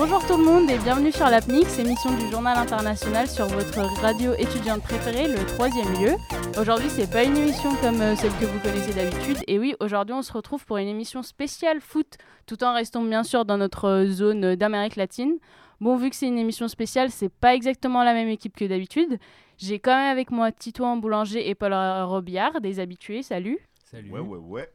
Bonjour tout le monde et bienvenue sur l'APNIX, émission du journal international sur votre radio étudiante préférée, le troisième lieu. Aujourd'hui, c'est pas une émission comme euh, celle que vous connaissez d'habitude. Et oui, aujourd'hui, on se retrouve pour une émission spéciale foot, tout en restant bien sûr dans notre euh, zone d'Amérique latine. Bon, vu que c'est une émission spéciale, c'est pas exactement la même équipe que d'habitude. J'ai quand même avec moi Titouan Boulanger et Paul Robillard, des habitués. Salut. Salut. Ouais, ouais, ouais.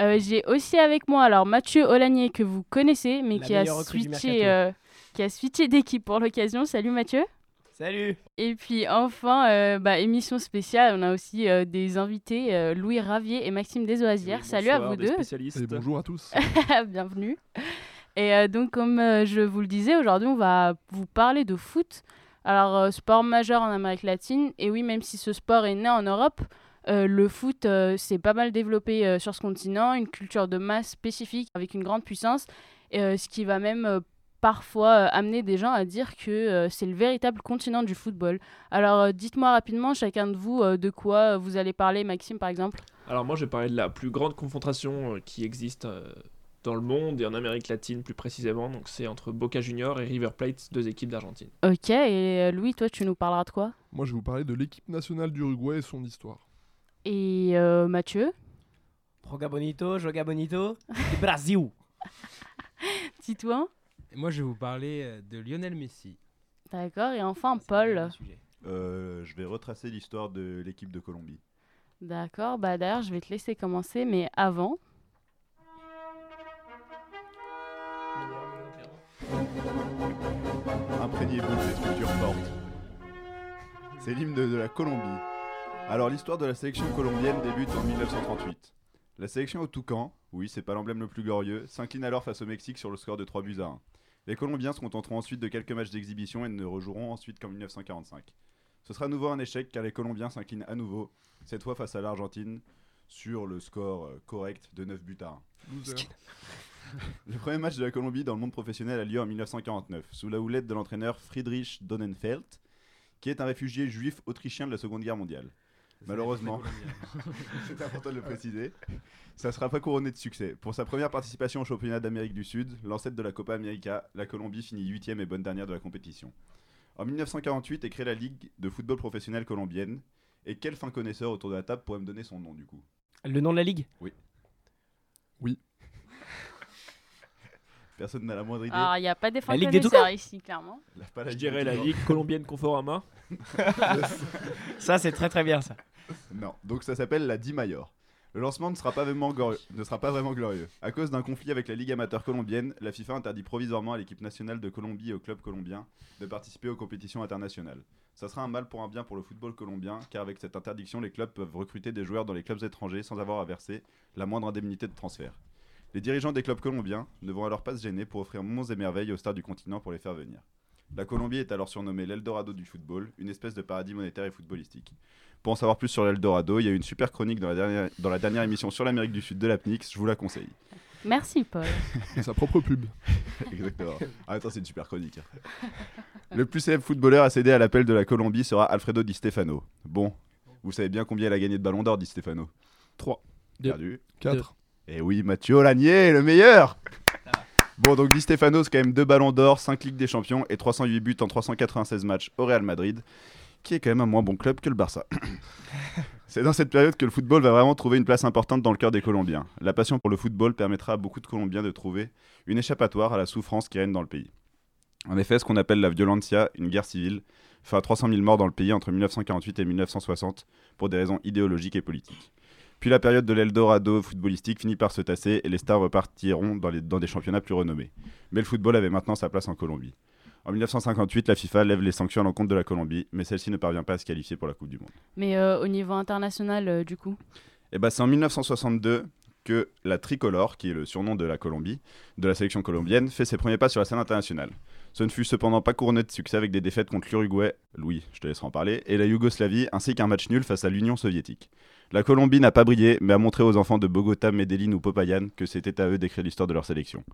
Euh, j'ai aussi avec moi alors Mathieu Olanier que vous connaissez, mais qui a, switché, euh, qui a switché d'équipe pour l'occasion. Salut Mathieu. Salut. Et puis enfin, euh, bah, émission spéciale, on a aussi des invités, Louis Ravier et Maxime Desoisières. Salut à vous deux. Et bonjour à tous. Bienvenue. Et donc comme je vous le disais, aujourd'hui on va vous parler de foot. Alors sport majeur en Amérique latine, et oui même si ce sport est né en Europe, euh, le foot euh, s'est pas mal développé euh, sur ce continent, une culture de masse spécifique avec une grande puissance, ce qui va même parfois amener des gens à dire que c'est le véritable continent du football. Alors dites-moi rapidement, chacun de vous, de quoi vous allez parler, Maxime par exemple? Alors moi je vais parler de la plus grande confrontation qui existe dans le monde et en Amérique latine plus précisément. Donc c'est entre Boca Juniors et River Plate, deux équipes d'Argentine. Ok, et Louis, toi tu nous parleras de quoi? Moi je vais vous parler de l'équipe nationale d'Uruguay et son histoire. Et euh, Mathieu Joga bonito, joga bonito, Brasil. Titouan Et moi, je vais vous parler euh, de Lionel Messi. D'accord, et enfin Paul. Euh, je vais retracer l'histoire de l'équipe de Colombie. D'accord, bah d'ailleurs, je vais te laisser commencer, mais avant. Imprégnez-vous de cette culture forte. C'est l'hymne de la Colombie. Alors l'histoire de la sélection colombienne débute en 1938. La sélection au Toucan, oui c'est pas l'emblème le plus glorieux, s'incline alors face au Mexique sur le score de 3 buts à 1. Les Colombiens se contenteront ensuite de quelques matchs d'exhibition et ne rejoueront ensuite qu'en 1945. Ce sera à nouveau un échec car les Colombiens s'inclinent à nouveau, cette fois face à l'Argentine, sur le score euh, correct de 9 buts à 1. le premier match de la Colombie dans le monde professionnel a lieu en 1949, sous la houlette de l'entraîneur Friedrich Donnenfeld, qui est un réfugié juif autrichien de la Seconde Guerre mondiale. Malheureusement, c'est important de le préciser, ça ne sera pas couronné de succès. Pour sa première participation au championnat d'Amérique du Sud, l'ancêtre de la Copa América, la Colombie finit 8 et bonne dernière de la compétition. En 1948 est créée la Ligue de football professionnel colombienne. Et quel fin connaisseur autour de la table pourrait me donner son nom du coup? Le nom de la ligue? Oui. Oui. Personne n'a la moindre idée. Alors, il n'y a pas des fins connaisseurs ici, clairement. Je dirais la Ligue colombienne Conforama. ça, c'est très très bien ça. Non, donc ça s'appelle la Di Mayor. Le lancement ne sera, pas vraiment ne sera pas vraiment glorieux. À cause d'un conflit avec la Ligue amateur colombienne, la FIFA interdit provisoirement à l'équipe nationale de Colombie et au club colombien de participer aux compétitions internationales. Ça sera un mal pour un bien pour le football colombien, car avec cette interdiction, les clubs peuvent recruter des joueurs dans les clubs étrangers sans avoir à verser la moindre indemnité de transfert. Les dirigeants des clubs colombiens ne vont alors pas se gêner pour offrir monts et merveilles aux stars du continent pour les faire venir. La Colombie est alors surnommée l'Eldorado du football, une espèce de paradis monétaire et footballistique. Pour en savoir plus sur l'Eldorado, il y a une super chronique dans la dernière, dans la dernière émission sur l'Amérique du Sud de l'APNIX, je vous la conseille. Merci Paul. Sa propre pub. Exactement. Ah, attends, c'est une super chronique. Hein. Le plus célèbre footballeur à céder à l'appel de la Colombie sera Alfredo Di Stefano. Bon, vous savez bien combien il a gagné de ballons d'or, Di Stefano? 3. Perdu. 4. Et oui, Mathieu Olanier, le meilleur Bon, donc Di Stefano, quand même deux ballons d'or, 5 Ligues des Champions et 308 buts en 396 matchs au Real Madrid, qui est quand même un moins bon club que le Barça. c'est dans cette période que le football va vraiment trouver une place importante dans le cœur des Colombiens. La passion pour le football permettra à beaucoup de Colombiens de trouver une échappatoire à la souffrance qui règne dans le pays. En effet, ce qu'on appelle la violencia, une guerre civile, fait à 300 000 morts dans le pays entre 1948 et 1960 pour des raisons idéologiques et politiques. Puis la période de l'Eldorado footballistique finit par se tasser et les stars repartiront dans, les, dans des championnats plus renommés. Mais le football avait maintenant sa place en Colombie. En 1958, la FIFA lève les sanctions à l'encontre de la Colombie, mais celle-ci ne parvient pas à se qualifier pour la Coupe du Monde. Mais euh, au niveau international, euh, du coup? Eh ben, C'est en 1962 que la tricolore, qui est le surnom de la Colombie, de la sélection colombienne, fait ses premiers pas sur la scène internationale. Ce ne fut cependant pas couronné de succès avec des défaites contre l'Uruguay, Louis, je te laisserai en parler, et la Yougoslavie, ainsi qu'un match nul face à l'Union soviétique. La Colombie n'a pas brillé, mais a montré aux enfants de Bogota, Medellín ou Popayan que c'était à eux d'écrire l'histoire de leur sélection.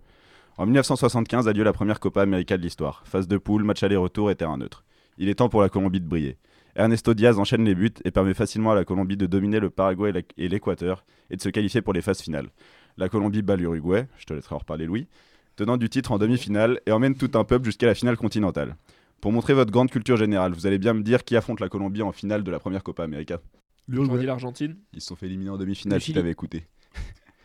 En 1975 a lieu la première Copa América de l'histoire. Phase de poule, match aller-retour et terrain neutre. Il est temps pour la Colombie de briller. Ernesto Diaz enchaîne les buts et permet facilement à la Colombie de dominer le Paraguay et l'Équateur et de se qualifier pour les phases finales. La Colombie bat l'Uruguay, je te laisserai en reparler Louis, tenant du titre en demi-finale, et emmène tout un peuple jusqu'à la finale continentale. Pour montrer votre grande culture générale, vous allez bien me dire qui affronte la Colombie en finale de la première Copa América. L'Uruguay. l'Argentine? Ils se sont fait éliminer en demi-finale Le si t'avais écouté.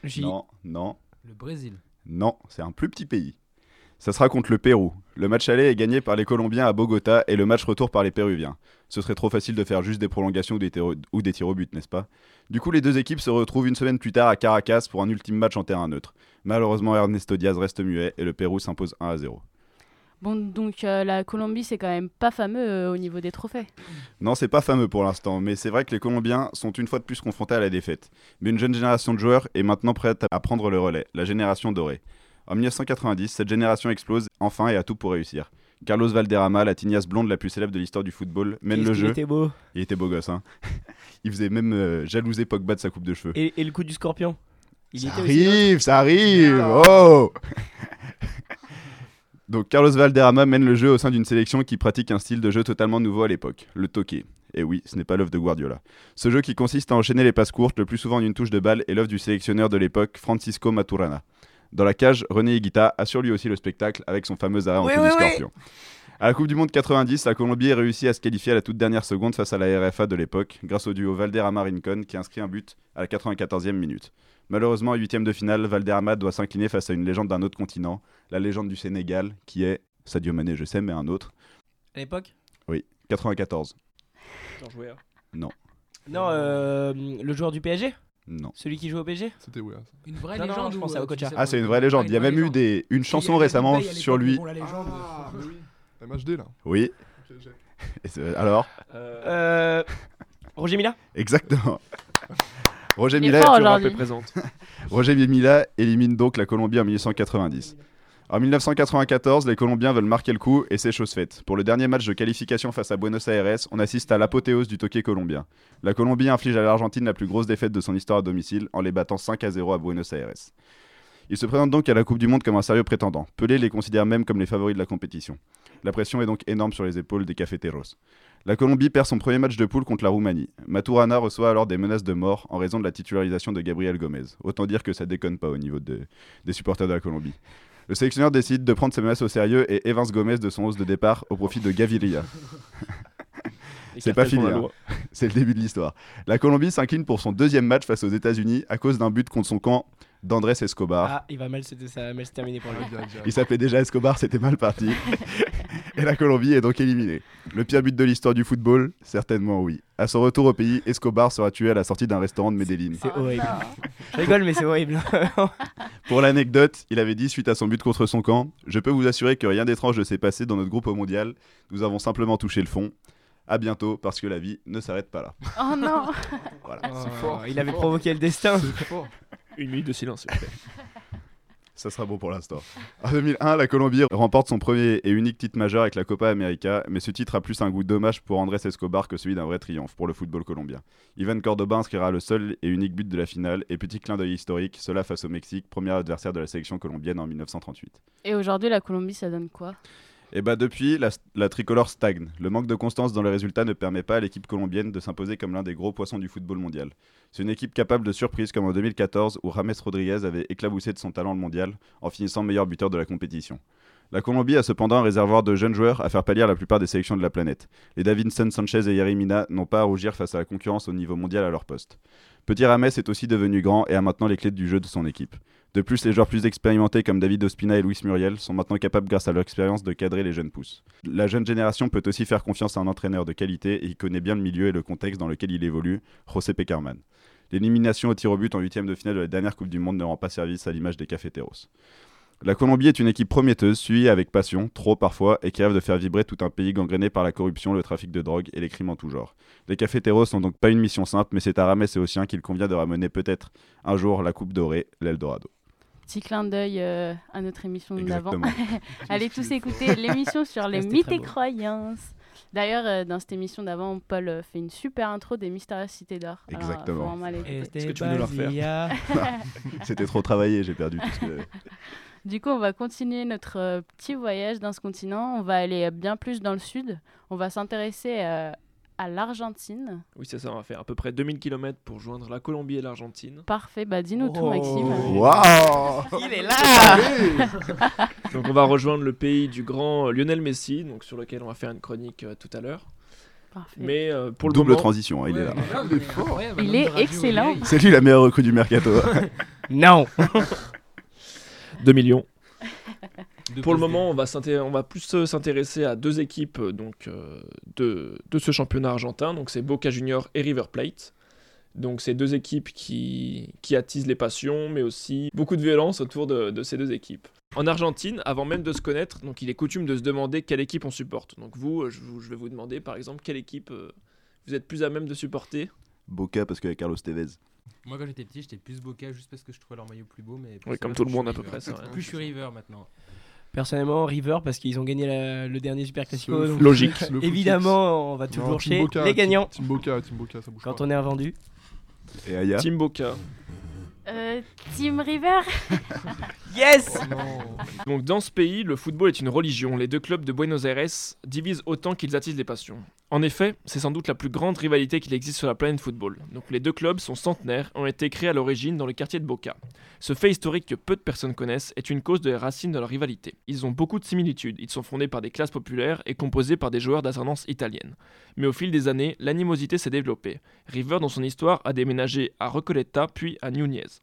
Le Chili. Non, non, Le Brésil. non, c'est un plus petit pays. Ça sera contre le Pérou. Le match aller est gagné par les Colombiens à Bogota et le match retour par les Péruviens. Ce serait trop facile de faire juste des prolongations ou des, tirs au- ou des tirs au but, n'est-ce pas? Du coup, les deux équipes se retrouvent une semaine plus tard à Caracas pour un ultime match en terrain neutre. Malheureusement, Ernesto Diaz reste muet et le Pérou s'impose 1 à 0. Bon, donc euh, la Colombie, c'est quand même pas fameux euh, au niveau des trophées. Non, c'est pas fameux pour l'instant, mais c'est vrai que les Colombiens sont une fois de plus confrontés à la défaite. Mais une jeune génération de joueurs est maintenant prête à prendre le relais, la génération dorée. En 1990, cette génération explose enfin et a tout pour réussir. Carlos Valderrama, la tignasse blonde la plus célèbre de l'histoire du football, mène le jeu. était beau. Il était beau gosse, hein. Il faisait même euh, jalouser Pogba de sa coupe de cheveux. Et, et le coup du scorpion Il ça était arrive, ça arrive Oh Donc Carlos Valderrama mène le jeu au sein d'une sélection qui pratique un style de jeu totalement nouveau à l'époque, le toqué. Et oui, ce n'est pas l'œuvre de Guardiola. Ce jeu qui consiste à enchaîner les passes courtes, le plus souvent en une touche de balle, est l'œuvre du sélectionneur de l'époque, Francisco Maturana. Dans la cage, René Higuita assure lui aussi le spectacle avec son fameux arrêt en Oui, coup oui, du oui. scorpion. À la Coupe du Monde 90, la Colombie réussit à se qualifier à la toute dernière seconde face à la RFA de l'époque, grâce au duo Valderrama-Rincon qui inscrit un but à la 94e minute. Malheureusement, en huitième de finale, Valderrama doit s'incliner face à une légende d'un autre continent, la légende du Sénégal, qui est Sadio Mané, je sais, mais un autre. À l'époque? 94. Jean Jouer. Non, euh, le joueur du PSG Non. Celui qui joue au PSG C'était ouais. ça. Une vraie Non, non, légende je ou, pensais à euh, tu Okocha. sais Ah, pas, c'est une vraie légende. Il y a même eu des... une chanson récemment sur lui. Ah, mais oui. MHD là. Oui. Ok, j'ai- Et c'est- Alors Euh, Euh, Roger Mila Exactement. Roger Il est Mila, fort je aujourd'hui. présente. Roger Mila élimine donc la Colombie en 1990. En 1994, les Colombiens veulent marquer le coup et c'est chose faite. Pour le dernier match de qualification face à Buenos Aires, on assiste à l'apothéose du toqué colombien. La Colombie inflige à l'Argentine la plus grosse défaite de son histoire à domicile en les battant 5 à 0 à Buenos Aires. Ils se présentent donc à la Coupe du Monde comme un sérieux prétendant. Pelé les considère même comme les favoris de la compétition. La pression est donc énorme sur les épaules des cafeteros. La Colombie perd son premier match de poule contre la Roumanie. Maturana reçoit alors des menaces de mort en raison de la titularisation de Gabriel Gomez. Autant dire que ça déconne pas au niveau de- des supporters de la Colombie. Le sélectionneur décide de prendre ses menaces au sérieux et évince Gomez de son hausse de départ au profit de Gaviria. C'est pas fini, hein. C'est le début de l'histoire. La Colombie s'incline pour son deuxième match face aux États-Unis à cause d'un but contre son camp d'Andrés Escobar. Ah, il va mal, se- ça va mal se terminer pour lui. Il s'appelait déjà Escobar, c'était mal parti. et la Colombie est donc éliminée. Le pire but de l'histoire du football Certainement oui. À son retour au pays, Escobar sera tué à la sortie d'un restaurant de Medellín. C'est horrible. Je rigole, mais c'est horrible. Pour l'anecdote, il avait dit suite à son but contre son camp Je peux vous assurer que rien d'étrange ne s'est passé dans notre groupe au mondial. Nous avons simplement touché le fond. À bientôt, parce que la vie ne s'arrête pas là. Oh non Voilà. Oh, fort, il avait fort. provoqué le destin. Une minute de silence. s'il vous plaît. Ça sera bon pour l'instant. En 2001, la Colombie remporte son premier et unique titre majeur avec la Copa América, mais ce titre a plus un goût dommage pour Andrés Escobar que celui d'un vrai triomphe pour le football colombien. Ivan Cordoba inscrira le seul et unique but de la finale, et petit clin d'œil historique, cela face au Mexique, premier adversaire de la sélection colombienne en 1938. Et aujourd'hui, la Colombie, ça donne quoi? Et bah depuis, la, tricolore stagne. Le manque de constance dans les résultats ne permet pas à l'équipe colombienne de s'imposer comme l'un des gros poissons du football mondial. C'est une équipe capable de surprises comme en 2014 où James Rodriguez avait éclaboussé de son talent le mondial en finissant meilleur buteur de la compétition. La Colombie a cependant un réservoir de jeunes joueurs à faire pâlir la plupart des sélections de la planète. Les Davinson Sanchez et Yerry Mina n'ont pas à rougir face à la concurrence au niveau mondial à leur poste. Petit Rames est aussi devenu grand et a maintenant les clés du jeu de son équipe. De plus, les joueurs plus expérimentés comme David Ospina et Luis Muriel sont maintenant capables, grâce à leur expérience, de cadrer les jeunes pousses. La jeune génération peut aussi faire confiance à un entraîneur de qualité et il connaît bien le milieu et le contexte dans lequel il évolue, José Pecarman. L'élimination au tir au but en huitième de finale de la dernière Coupe du Monde ne rend pas service à l'image des cafeteros. La Colombie est une équipe prometteuse, suivie avec passion, trop parfois, et qui rêve de faire vibrer tout un pays gangréné par la corruption, le trafic de drogue et les crimes en tout genre. Les cafeteros sont donc pas une mission simple, mais c'est à Rames et aux siens qu'il convient de ramener peut-être un jour la Coupe dorée, l'Eldorado. Petit clin d'œil euh, à notre émission d'avant. Allez tous écouter l'émission sur les mythes et croyances. D'ailleurs, euh, dans cette émission d'avant, Paul euh, fait une super intro des Mystérieuses Cités d'Or. Exactement. Est-ce que tu veux nous le refaire. C'était trop travaillé, j'ai perdu tout ce que. Du coup, on va continuer notre euh, petit voyage dans ce continent. On va aller bien plus dans le sud. On va s'intéresser euh, à l'Argentine. Oui, c'est ça, on va faire à peu près 2000 km pour joindre la Colombie et l'Argentine. Parfait, bah dis-nous tout, Oh. Maxime. Waouh Il est là Donc on va rejoindre le pays du grand euh, Lionel Messi, donc sur lequel on va faire une chronique euh, tout à l'heure. Parfait. Mais euh, pour le Double moment, transition, hein, il est là. Il est fort. Il est excellent. C'est lui la meilleure recrue du mercato. Non 2 millions. Pour le moment, on va, s'inté- on va plus euh, s'intéresser à deux équipes euh, donc, euh, de, de ce championnat argentin. Donc c'est Boca Juniors et River Plate. Donc c'est deux équipes qui, qui attisent les passions, mais aussi beaucoup de violence autour de, de ces deux équipes. En Argentine, avant même de se connaître, donc il est coutume de se demander quelle équipe on supporte. Donc vous, je, vais vous demander par exemple quelle équipe euh, vous êtes plus à même de supporter? Boca parce qu'il y a Carlos Tevez. Moi, quand j'étais petit, j'étais plus Boca juste parce que je trouvais leur maillot plus beau. Mais Oui, comme tout le monde à peu près. Plus je suis River maintenant. Personnellement, River, parce qu'ils ont gagné la- le dernier Super Classico. Donc Logique. le Évidemment, on va toujours Team chez Boca, les Team- gagnants. Team Boca, Team Boca, ça bouge Quand pas. on est invendu. Et Aya Team Boca. Euh, Team River Yes Donc dans ce pays, le football est une religion. Les deux clubs de Buenos Aires divisent autant qu'ils attisent les passions. En effet, c'est sans doute la plus grande rivalité qu'il existe sur la planète football. Donc les deux clubs sont centenaires et ont été créés à l'origine dans le quartier de Boca. Ce fait historique que peu de personnes connaissent est une cause de la racine de leur rivalité. Ils ont beaucoup de similitudes. Ils sont fondés par des classes populaires et composés par des joueurs d'ascendance italienne. Mais au fil des années, l'animosité s'est développée. River, dans son histoire, a déménagé à Recoleta puis à Núñez.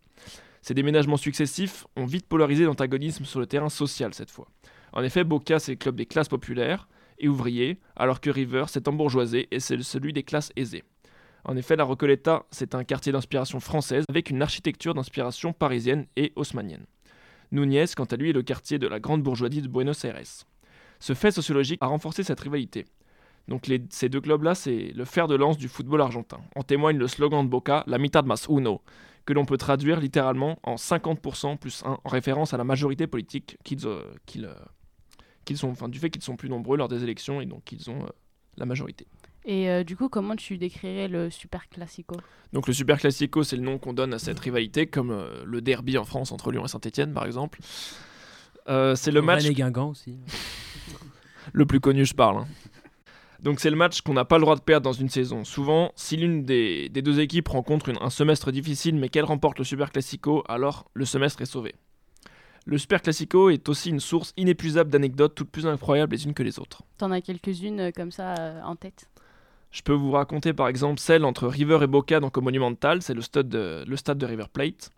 Ces déménagements successifs ont vite polarisé l'antagonisme sur le terrain social cette fois. En effet, Boca, c'est le club des classes populaires et ouvriers, alors que River, c'est embourgeoisé et c'est celui des classes aisées. En effet, la Recoleta, c'est un quartier d'inspiration française avec une architecture d'inspiration parisienne et haussmannienne. Núñez, quant à lui, est le quartier de la grande bourgeoisie de Buenos Aires. Ce fait sociologique a renforcé cette rivalité. Donc ces deux clubs-là, c'est le fer de lance du football argentin. En témoigne le slogan de Boca, la mitad más uno, que l'on peut traduire littéralement en 50% plus 1, en référence à la majorité politique qu'ils euh, euh, qu'ils sont, enfin, du fait qu'ils sont plus nombreux lors des élections et donc qu'ils ont euh, la majorité. Et euh, du coup, comment tu décrirais le Super Classico? Donc le Super Classico, c'est le nom qu'on donne à cette rivalité, comme euh, le derby en France entre Lyon et Saint-Etienne par exemple. Euh, c'est le match Rennes et Guingamp aussi. le plus connu, je parle. hein. Donc c'est le match qu'on n'a pas le droit de perdre dans une saison. Souvent, si l'une des, des deux équipes rencontre une- un semestre difficile mais qu'elle remporte le Super Classico, alors le semestre est sauvé. Le Super Classico est aussi une source inépuisable d'anecdotes toutes plus incroyables les unes que les autres. T'en as quelques-unes euh, comme ça euh, en tête Je peux vous raconter par exemple celle entre River et Boca donc au Monumental, c'est le stade de, le stade de River Plate,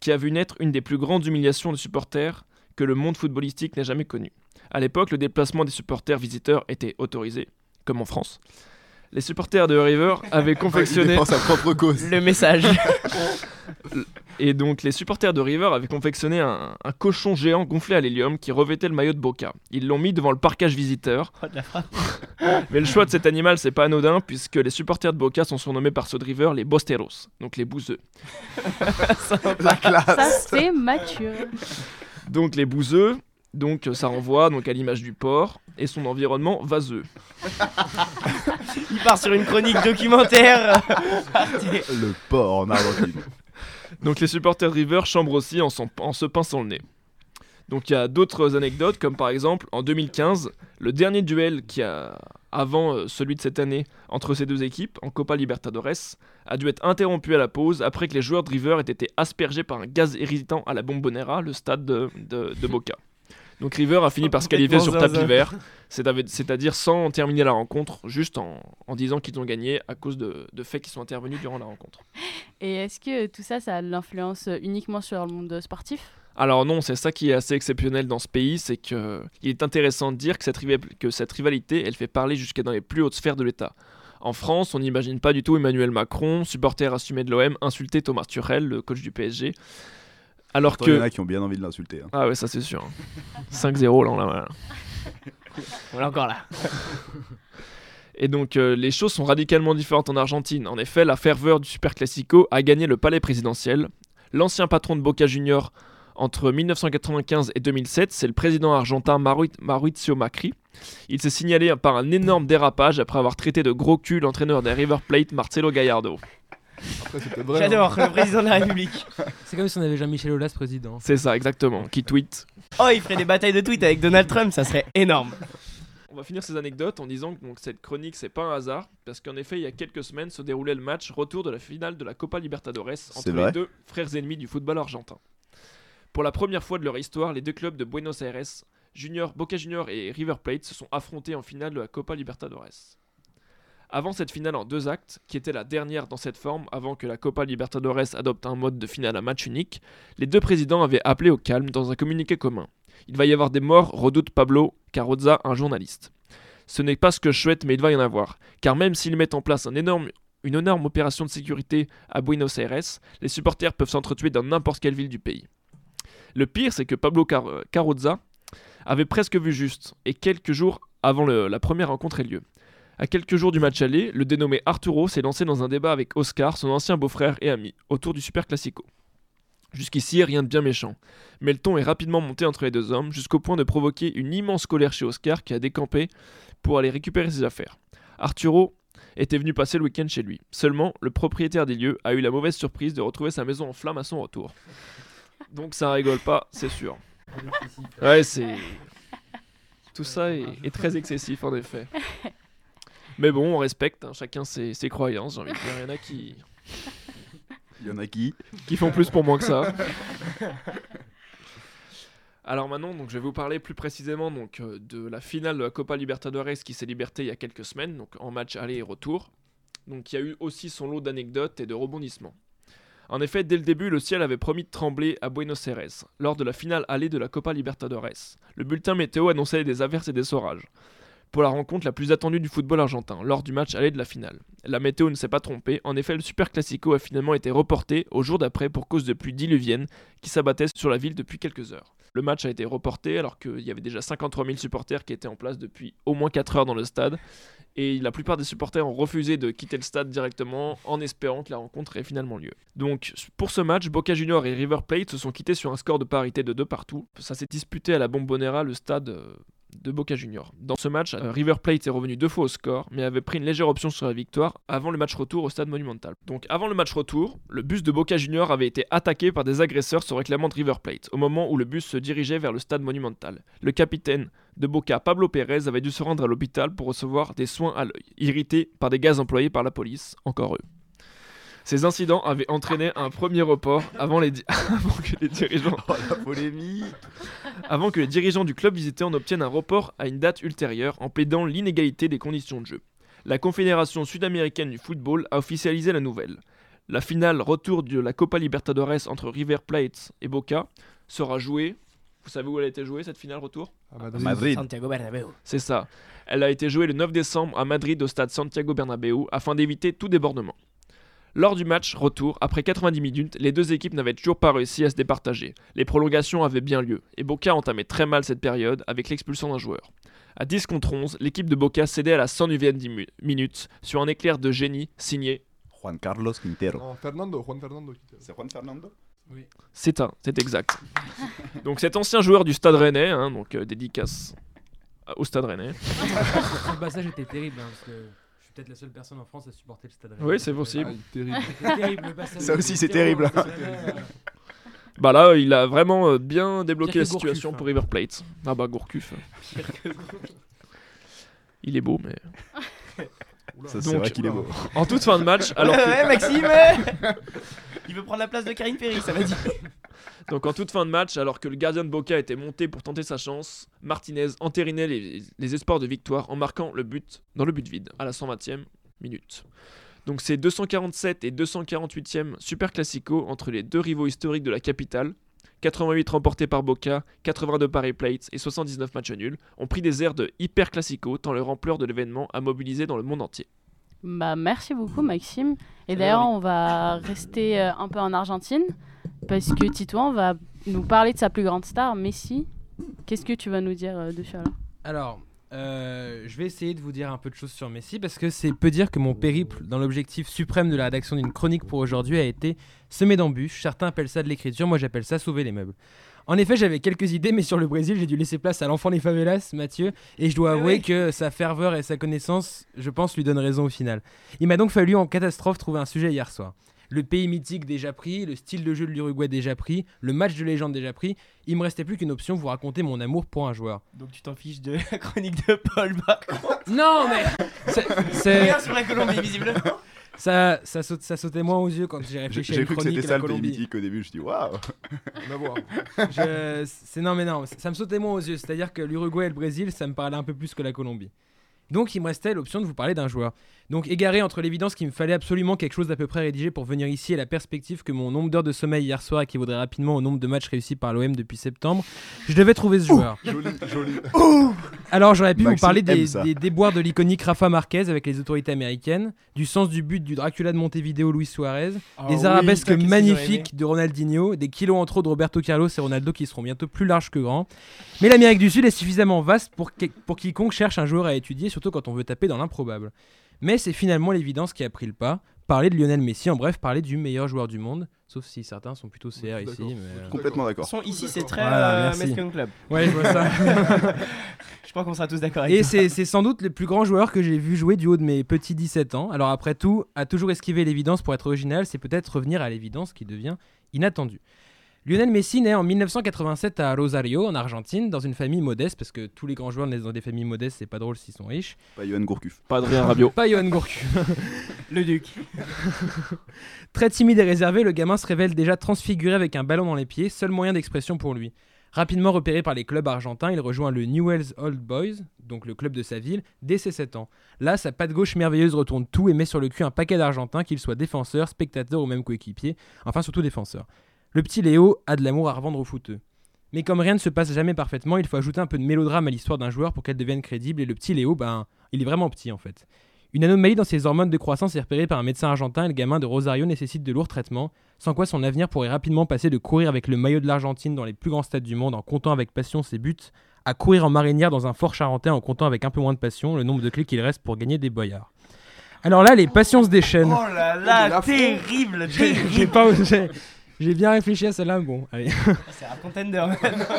qui a vu naître une des plus grandes humiliations de supporters que le monde footballistique n'ait jamais connue. À l'époque, le déplacement des supporters visiteurs était autorisé, comme en France. Les supporters de River avaient confectionné sa propre cause. Le message. et donc les supporters de River avaient confectionné un, un cochon géant gonflé à l'hélium qui revêtait le maillot de Boca. Ils l'ont mis devant le parcage visiteur Oh, de la frappe. Mais le choix de cet animal, c'est pas anodin, puisque les supporters de Boca sont surnommés par ceux de River les Bosteros, donc les bouseux. La classe. Ça, c'est mature. Donc les bouseux, donc euh, ça renvoie donc à l'image du porc et son environnement vaseux. Il part sur une chronique documentaire. Le porc en Argentine. Donc les supporters de River chambrent aussi en, s'en- en se pinçant le nez. Donc il y a d'autres anecdotes, comme par exemple en 2015, le dernier duel qui a avant euh, celui de cette année entre ces deux équipes en Copa Libertadores a dû être interrompu à la pause après que les joueurs de River aient été aspergés par un gaz irritant à la Bombonera, le stade de, de- de Boca. Donc River a fini par se qualifier sur tapis vert, c'est-à- c'est-à-dire sans terminer la rencontre, juste en, en disant qu'ils ont gagné à cause de, de faits qui sont intervenus durant la rencontre. Et est-ce que tout ça, ça a de l'influence uniquement sur le monde sportif? Alors non, c'est ça qui est assez exceptionnel dans ce pays, c'est que il est intéressant de dire que cette, que cette rivalité, elle fait parler jusqu'à dans les plus hautes sphères de l'État. En France, on n'imagine pas du tout Emmanuel Macron, supporter assumé de l'OM, insulter Thomas Tuchel, le coach du PSG. Alors Il y en que... a qui ont bien envie de l'insulter. hein. Ah ouais, ça c'est sûr. 5-0 là, on l'a- On est encore là. Et donc euh, les choses sont radicalement différentes en Argentine. En effet, la ferveur du Super Classico a gagné le palais présidentiel. L'ancien patron de Boca Juniors entre 1995 et 2007, c'est le président argentin Mauri- Mauricio Macri. Il s'est signalé par un énorme dérapage après avoir traité de gros cul l'entraîneur des River Plate, Marcelo Gallardo. Hein. J'adore, le président de la République. C'est comme si on avait Jean-Michel Aulas président. C'est ça, exactement, qui tweet. Oh, il ferait des batailles de tweets avec Donald Trump, ça serait énorme. on va finir ces anecdotes en disant que donc, cette chronique, c'est pas un hasard, parce qu'en effet, il y a quelques semaines se déroulait le match retour de la finale de la Copa Libertadores entre les deux frères ennemis du football argentin. Pour la première fois de leur histoire, les deux clubs de Buenos Aires, Junior, Boca Junior et River Plate, se sont affrontés en finale de la Copa Libertadores. Avant cette finale en deux actes, qui était la dernière dans cette forme avant que la Copa Libertadores adopte un mode de finale à match unique, les deux présidents avaient appelé au calme dans un communiqué commun. Il va y avoir des morts, redoute Pablo Carrozza, un journaliste. Ce n'est pas ce que je souhaite, mais il va y en avoir. Car même s'ils mettent en place une énorme opération de sécurité à Buenos Aires, les supporters peuvent s'entretuer dans n'importe quelle ville du pays. Le pire, c'est que Pablo Car- avait presque vu juste, et quelques jours avant la première rencontre ait lieu. À quelques jours du match aller, le dénommé Arturo s'est lancé dans un débat avec Oscar, son ancien beau-frère et ami, autour du Super Classico. Jusqu'ici, rien de bien méchant. Mais le ton est rapidement monté entre les deux hommes, jusqu'au point de provoquer une immense colère chez Oscar qui a décampé pour aller récupérer ses affaires. Arturo était venu passer le week-end chez lui. Seulement, le propriétaire des lieux a eu la mauvaise surprise de retrouver sa maison en flammes à son retour. Donc ça rigole pas, c'est sûr. Ouais, c'est. Tout ça est, est très excessif en effet. Mais bon, on respecte, hein, chacun ses, ses croyances, j'ai envie de dire. Il y en a qui, Il y en a qui qui font plus pour moi que ça. Alors maintenant, donc, je vais vous parler plus précisément donc, euh, de la finale de la Copa Libertadores qui s'est libertée il y a quelques semaines, donc en match aller et retour. Donc il y a eu aussi son lot d'anecdotes et de rebondissements. En effet, dès le début, le ciel avait promis de trembler à Buenos Aires, lors de la finale aller de la Copa Libertadores. Le bulletin météo annonçait des averses et des orages. Pour la rencontre la plus attendue du football argentin, lors du match aller de la finale. La météo ne s'est pas trompée, en effet, le Super Classico a finalement été reporté au jour d'après pour cause de pluies diluviennes qui s'abattaient sur la ville depuis quelques heures. Le match a été reporté alors qu'il y avait déjà 53 000 supporters qui étaient en place depuis au moins 4 heures dans le stade. Et la plupart des supporters ont refusé de quitter le stade directement en espérant que la rencontre ait finalement lieu. Donc pour ce match, Boca Junior et River Plate se sont quittés sur un score de parité de 2 partout. Ça s'est disputé à la Bombonera, le stade euh, de Boca Junior. Dans ce match, euh, River Plate est revenu deux fois au score, mais avait pris une légère option sur la victoire avant le match retour au stade monumental. Donc avant le match retour, le bus de Boca Junior avait été attaqué par des agresseurs se réclamant de River Plate, au moment où le bus se dirigeait vers le stade monumental. Le capitaine de Boca, Pablo Pérez, avait dû se rendre à l'hôpital pour recevoir des soins à l'œil, irrité par des gaz employés par la police, encore eux. Ces incidents avaient entraîné un premier report avant, les di- avant que les dirigeants Oh la polémique avant que les dirigeants du club visités en obtiennent un report à une date ultérieure en plaidant l'inégalité des conditions de jeu. La Confédération sud-américaine du football a officialisé la nouvelle. La finale retour de la Copa Libertadores entre River Plate et Boca sera jouée. Vous savez où elle a été jouée cette finale retour? À Madrid. Madrid. Santiago Bernabéu. C'est ça. Elle a été jouée le 9 décembre à Madrid au stade Santiago Bernabéu afin d'éviter tout débordement. Lors du match retour, après 90 minutes, les deux équipes n'avaient toujours pas réussi à se départager. Les prolongations avaient bien lieu, et Boca entamait très mal cette période avec l'expulsion d'un joueur. À 10 contre 11, l'équipe de Boca cédait à la 109e minute sur un éclair de génie signé. Juan Carlos Quintero. Non, Fernando, Juan Fernando. C'est Juan Fernando? C'est un, c'est exact. donc cet ancien joueur du Stade Rennais, hein, donc euh, dédicace au Stade Rennais. Le passage était terrible hein, parce que peut-être la seule personne en France à supporter le stade. Rennais. Oui, c'est possible. Ah, terrible. C'était terrible le passage. Ça aussi, c'est terrible. Bah là, il a vraiment euh, bien débloqué la Gourcuff, situation hein. pour River Plate. Ah bah Gourcuff. Il est beau, mais. Ça, c'est Donc- vrai qu'il est beau. En toute fin de match, alors que- Ouais, Maxime Il veut prendre la place de Karine Ferry, ça va dire. donc en toute fin de match, alors que le gardien de Boca était monté pour tenter sa chance, Martinez entérinait les, espoirs de victoire en marquant le but dans le but vide à la 120e minute. Donc c'est 247 et 248e Super Classico entre les deux rivaux historiques de la capitale. 88 remportés par Boca, 82 par River Plate et 79 matchs nuls ont pris des airs de hyper classico tant leur ampleur de l'événement a mobilisé dans le monde entier. Bah, merci beaucoup, Maxime. Et d'ailleurs, on va rester euh, un peu en Argentine parce que Titouan va nous parler de sa plus grande star, Messi. Qu'est-ce que tu vas nous dire euh, dessus alors Alors, euh, je vais essayer de vous dire un peu de choses sur Messi parce que c'est peu dire que mon périple dans l'objectif suprême de la rédaction d'une chronique pour aujourd'hui a été semé d'embûches. Certains appellent ça de l'écriture, moi j'appelle ça sauver les meubles. En effet, j'avais quelques idées, mais sur le Brésil, j'ai dû laisser place à l'enfant des favelas, Mathieu, et je dois Ah avouer oui. que sa ferveur et sa connaissance, je pense, lui donnent raison au final. Il m'a donc fallu en catastrophe trouver un sujet hier soir. le pays mythique déjà pris, le style de jeu de l'Uruguay déjà pris, le match de légende déjà pris. Il me restait plus qu'une option, vous raconter mon amour pour un joueur. Donc tu t'en fiches de la chronique de Paul par contre? Non mais c'est- c'est- Rien sur la Colombie visiblement. Ça, ça, saute- ça sautait moins aux yeux quand j'ai réfléchi à j'ai cru que c'était ça la le pays Colombie. mythique au début. Je dis waouh. On va voir. Je- non mais non, ça me sautait moins aux yeux. C'est-à-dire que l'Uruguay et le Brésil, ça me parlait un peu plus que la Colombie. Donc il me restait l'option de vous parler d'un joueur. Donc égaré entre l'évidence qu'il me fallait absolument quelque chose d'à peu près rédigé pour venir ici et la perspective que mon nombre d'heures de sommeil hier soir équivaudrait rapidement au nombre de matchs réussis par l'OM depuis septembre, je devais trouver ce joueur. Joli, joli. Alors j'aurais pu vous parler des, déboires de l'iconique Rafa Marquez avec les autorités américaines, du sens du but du Dracula de Montevideo Luis Suarez, Ah des arabesques magnifiques de Ronaldinho, des kilos en trop de Roberto Carlos et Ronaldo qui seront bientôt plus larges que grands. Mais l'Amérique du Sud est suffisamment vaste pour, que- pour quiconque cherche un joueur à étudier, surtout quand on veut taper dans l'improbable. Mais c'est finalement l'évidence qui a pris le pas. Parler de Lionel Messi, en bref, parler du meilleur joueur du monde, sauf si certains sont plutôt CR ici. mais, euh, Complètement d'accord. ici c'est très Voilà, euh, merci. Mexican Club. Ouais, je vois ça. Je crois qu'on sera tous d'accord avec Et c'est sans doute le plus grand joueur que j'ai vu jouer du haut de mes petits 17 ans. Alors après tout, à toujours esquiver l'évidence pour être original, c'est peut-être revenir à l'évidence qui devient inattendue. Lionel Messi naît en 1987 à Rosario, en Argentine, dans une famille modeste, parce que tous les grands joueurs naissent dans des familles modestes, c'est pas drôle s'ils sont riches. Pas Johan Gourcuff. Pas Adrien Rabiot. Pas Johan Gourcuff. Le Duc. Très timide et réservé, le gamin se révèle déjà transfiguré avec un ballon dans les pieds, seul moyen d'expression pour lui. Rapidement repéré par les clubs argentins, il rejoint le Newell's Old Boys, donc le club de sa ville, dès ses 7 ans. Là, sa patte gauche merveilleuse retourne tout et met sur le cul un paquet d'Argentins, qu'ils soient défenseurs, spectateurs ou même coéquipiers, enfin surtout défenseurs. Le petit Léo a de l'amour à revendre aux footeux. Mais comme rien ne se passe jamais parfaitement, il faut ajouter un peu de mélodrame à l'histoire d'un joueur pour qu'elle devienne crédible, et le petit Léo, ben, il est vraiment petit en fait. Une anomalie dans ses hormones de croissance est repérée par un médecin argentin et le gamin de Rosario nécessite de lourds traitements, sans quoi son avenir pourrait rapidement passer de courir avec le maillot de l'Argentine dans les plus grands stades du monde en comptant avec passion ses buts, à courir en marinière dans un fort charentais en comptant avec un peu moins de passion le nombre de clés qu'il reste pour gagner des boyards. Alors là, les passions se déchaînent. Oh là là, l'affront. terrible, J'ai terrible. pas osé. J'ai bien réfléchi à celle-là, bon, allez. C'est un contender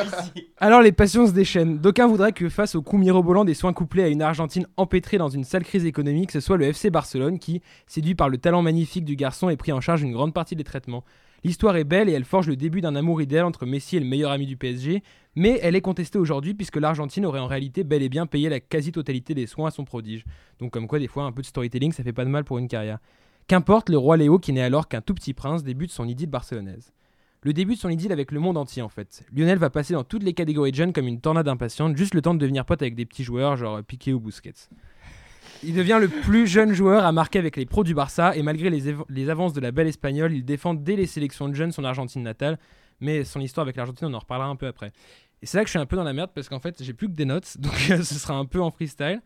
ici. Alors les passions se déchaînent. D'aucuns voudraient que face au coup mirobolant des soins couplés à une Argentine empêtrée dans une sale crise économique, ce soit le FC Barcelone qui, séduit par le talent magnifique du garçon, ait pris en charge une grande partie des traitements. L'histoire est belle et elle forge le début d'un amour idéal entre Messi et le meilleur ami du PSG, mais elle est contestée aujourd'hui puisque l'Argentine aurait en réalité bel et bien payé la quasi-totalité des soins à son prodige. Donc comme quoi des fois un peu de storytelling ça fait pas de mal pour une carrière. Qu'importe, le roi Léo, qui n'est alors qu'un tout petit prince, débute son idylle barcelonaise. Le début de son idylle avec le monde entier en fait. Lionel va passer dans toutes les catégories de jeunes comme une tornade impatiente, juste le temps de devenir pote avec des petits joueurs genre Piqué ou Busquets. Il devient le plus jeune joueur à marquer avec les pros du Barça et malgré les, avances de la belle espagnole, il défend dès les sélections de jeunes son Argentine natale, mais son histoire avec l'Argentine on en reparlera un peu après. Et c'est là que je suis un peu dans la merde parce qu'en fait j'ai plus que des notes, donc ce sera un peu en freestyle.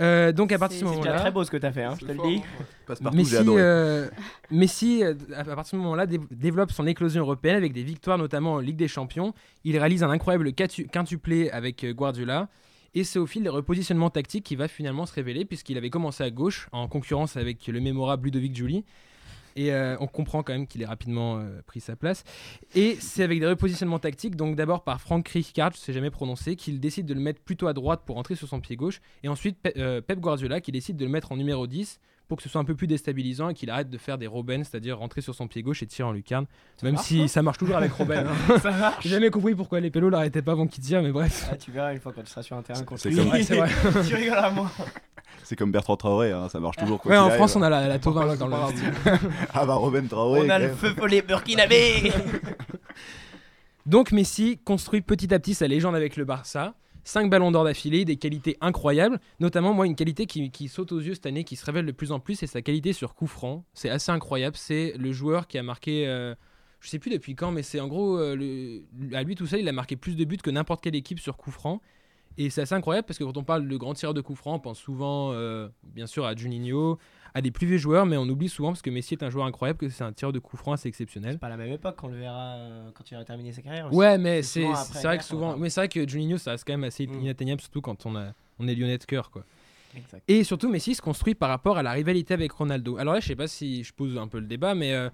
Euh, donc à partir de ce C'est déjà moment-là... très beau ce que t'as fait, hein, je te le dis. Partout, Messi, euh, Messi, euh, à partir de ce moment-là, dé- développe son éclosion européenne avec des victoires, notamment en Ligue des Champions. Il réalise un incroyable quintuplé avec euh, Guardiola. Et c'est au fil des repositionnements tactiques qu'il va finalement se révéler, puisqu'il avait commencé à gauche, en concurrence avec le mémorable Ludovic Julie. Et euh, on comprend quand même qu'il ait rapidement euh, pris sa place. Et c'est avec des repositionnements tactiques, donc d'abord par Frank Rijkaard, je ne sais jamais prononcer, qu'il décide de le mettre plutôt à droite pour entrer sur son pied gauche. Et ensuite euh, Pep Guardiola qui décide de le mettre en numéro 10 pour que ce soit un peu plus déstabilisant et qu'il arrête de faire des Robben, c'est-à-dire rentrer sur son pied gauche et tirer en lucarne. Même marche, si ça marche toujours avec Robben. hein. Ça marche. J'ai jamais compris pourquoi les pélos l'arrêtaient pas avant qu'il tire, mais bref. Ah, tu verras une fois quand tu seras sur un terrain comme- Ouais, c'est vrai. tu rigoleras moins. C'est comme Bertrand Traoré, hein, ça marche toujours. quoi Ouais, en arrive. France, on a la, la dans le. Ah bah Robin Traoré. On a le feu follet burkinabé. Donc Messi construit petit à petit sa légende avec le Barça. 5 ballons d'or d'affilée, des qualités incroyables. Notamment, moi, une qualité qui, saute aux yeux cette année, qui se révèle de plus en plus, c'est sa qualité sur coup franc. C'est assez incroyable. C'est le joueur qui a marqué, euh, je sais plus depuis quand, mais c'est en gros, euh, à lui tout seul, il a marqué plus de buts que n'importe quelle équipe sur coup franc. Et c'est assez incroyable parce que quand on parle de grands tireurs de coup franc, on pense souvent, euh, bien sûr, à Juninho, à des plus vieux joueurs, mais on oublie souvent parce que Messi est un joueur incroyable, que c'est un tireur de coup franc assez exceptionnel. C'est pas la même époque qu'on le verra euh, quand il aura terminé sa carrière. aussi. Ouais, mais C'est c'est vrai que souvent, mais c'est vrai que Juninho ça reste quand même assez Mm. inatteignable, surtout quand on a on est lyonnais de cœur quoi. Exact. Et surtout Messi se construit par rapport à la rivalité avec Ronaldo. Alors là, je sais pas si je pose un peu le débat, mais euh,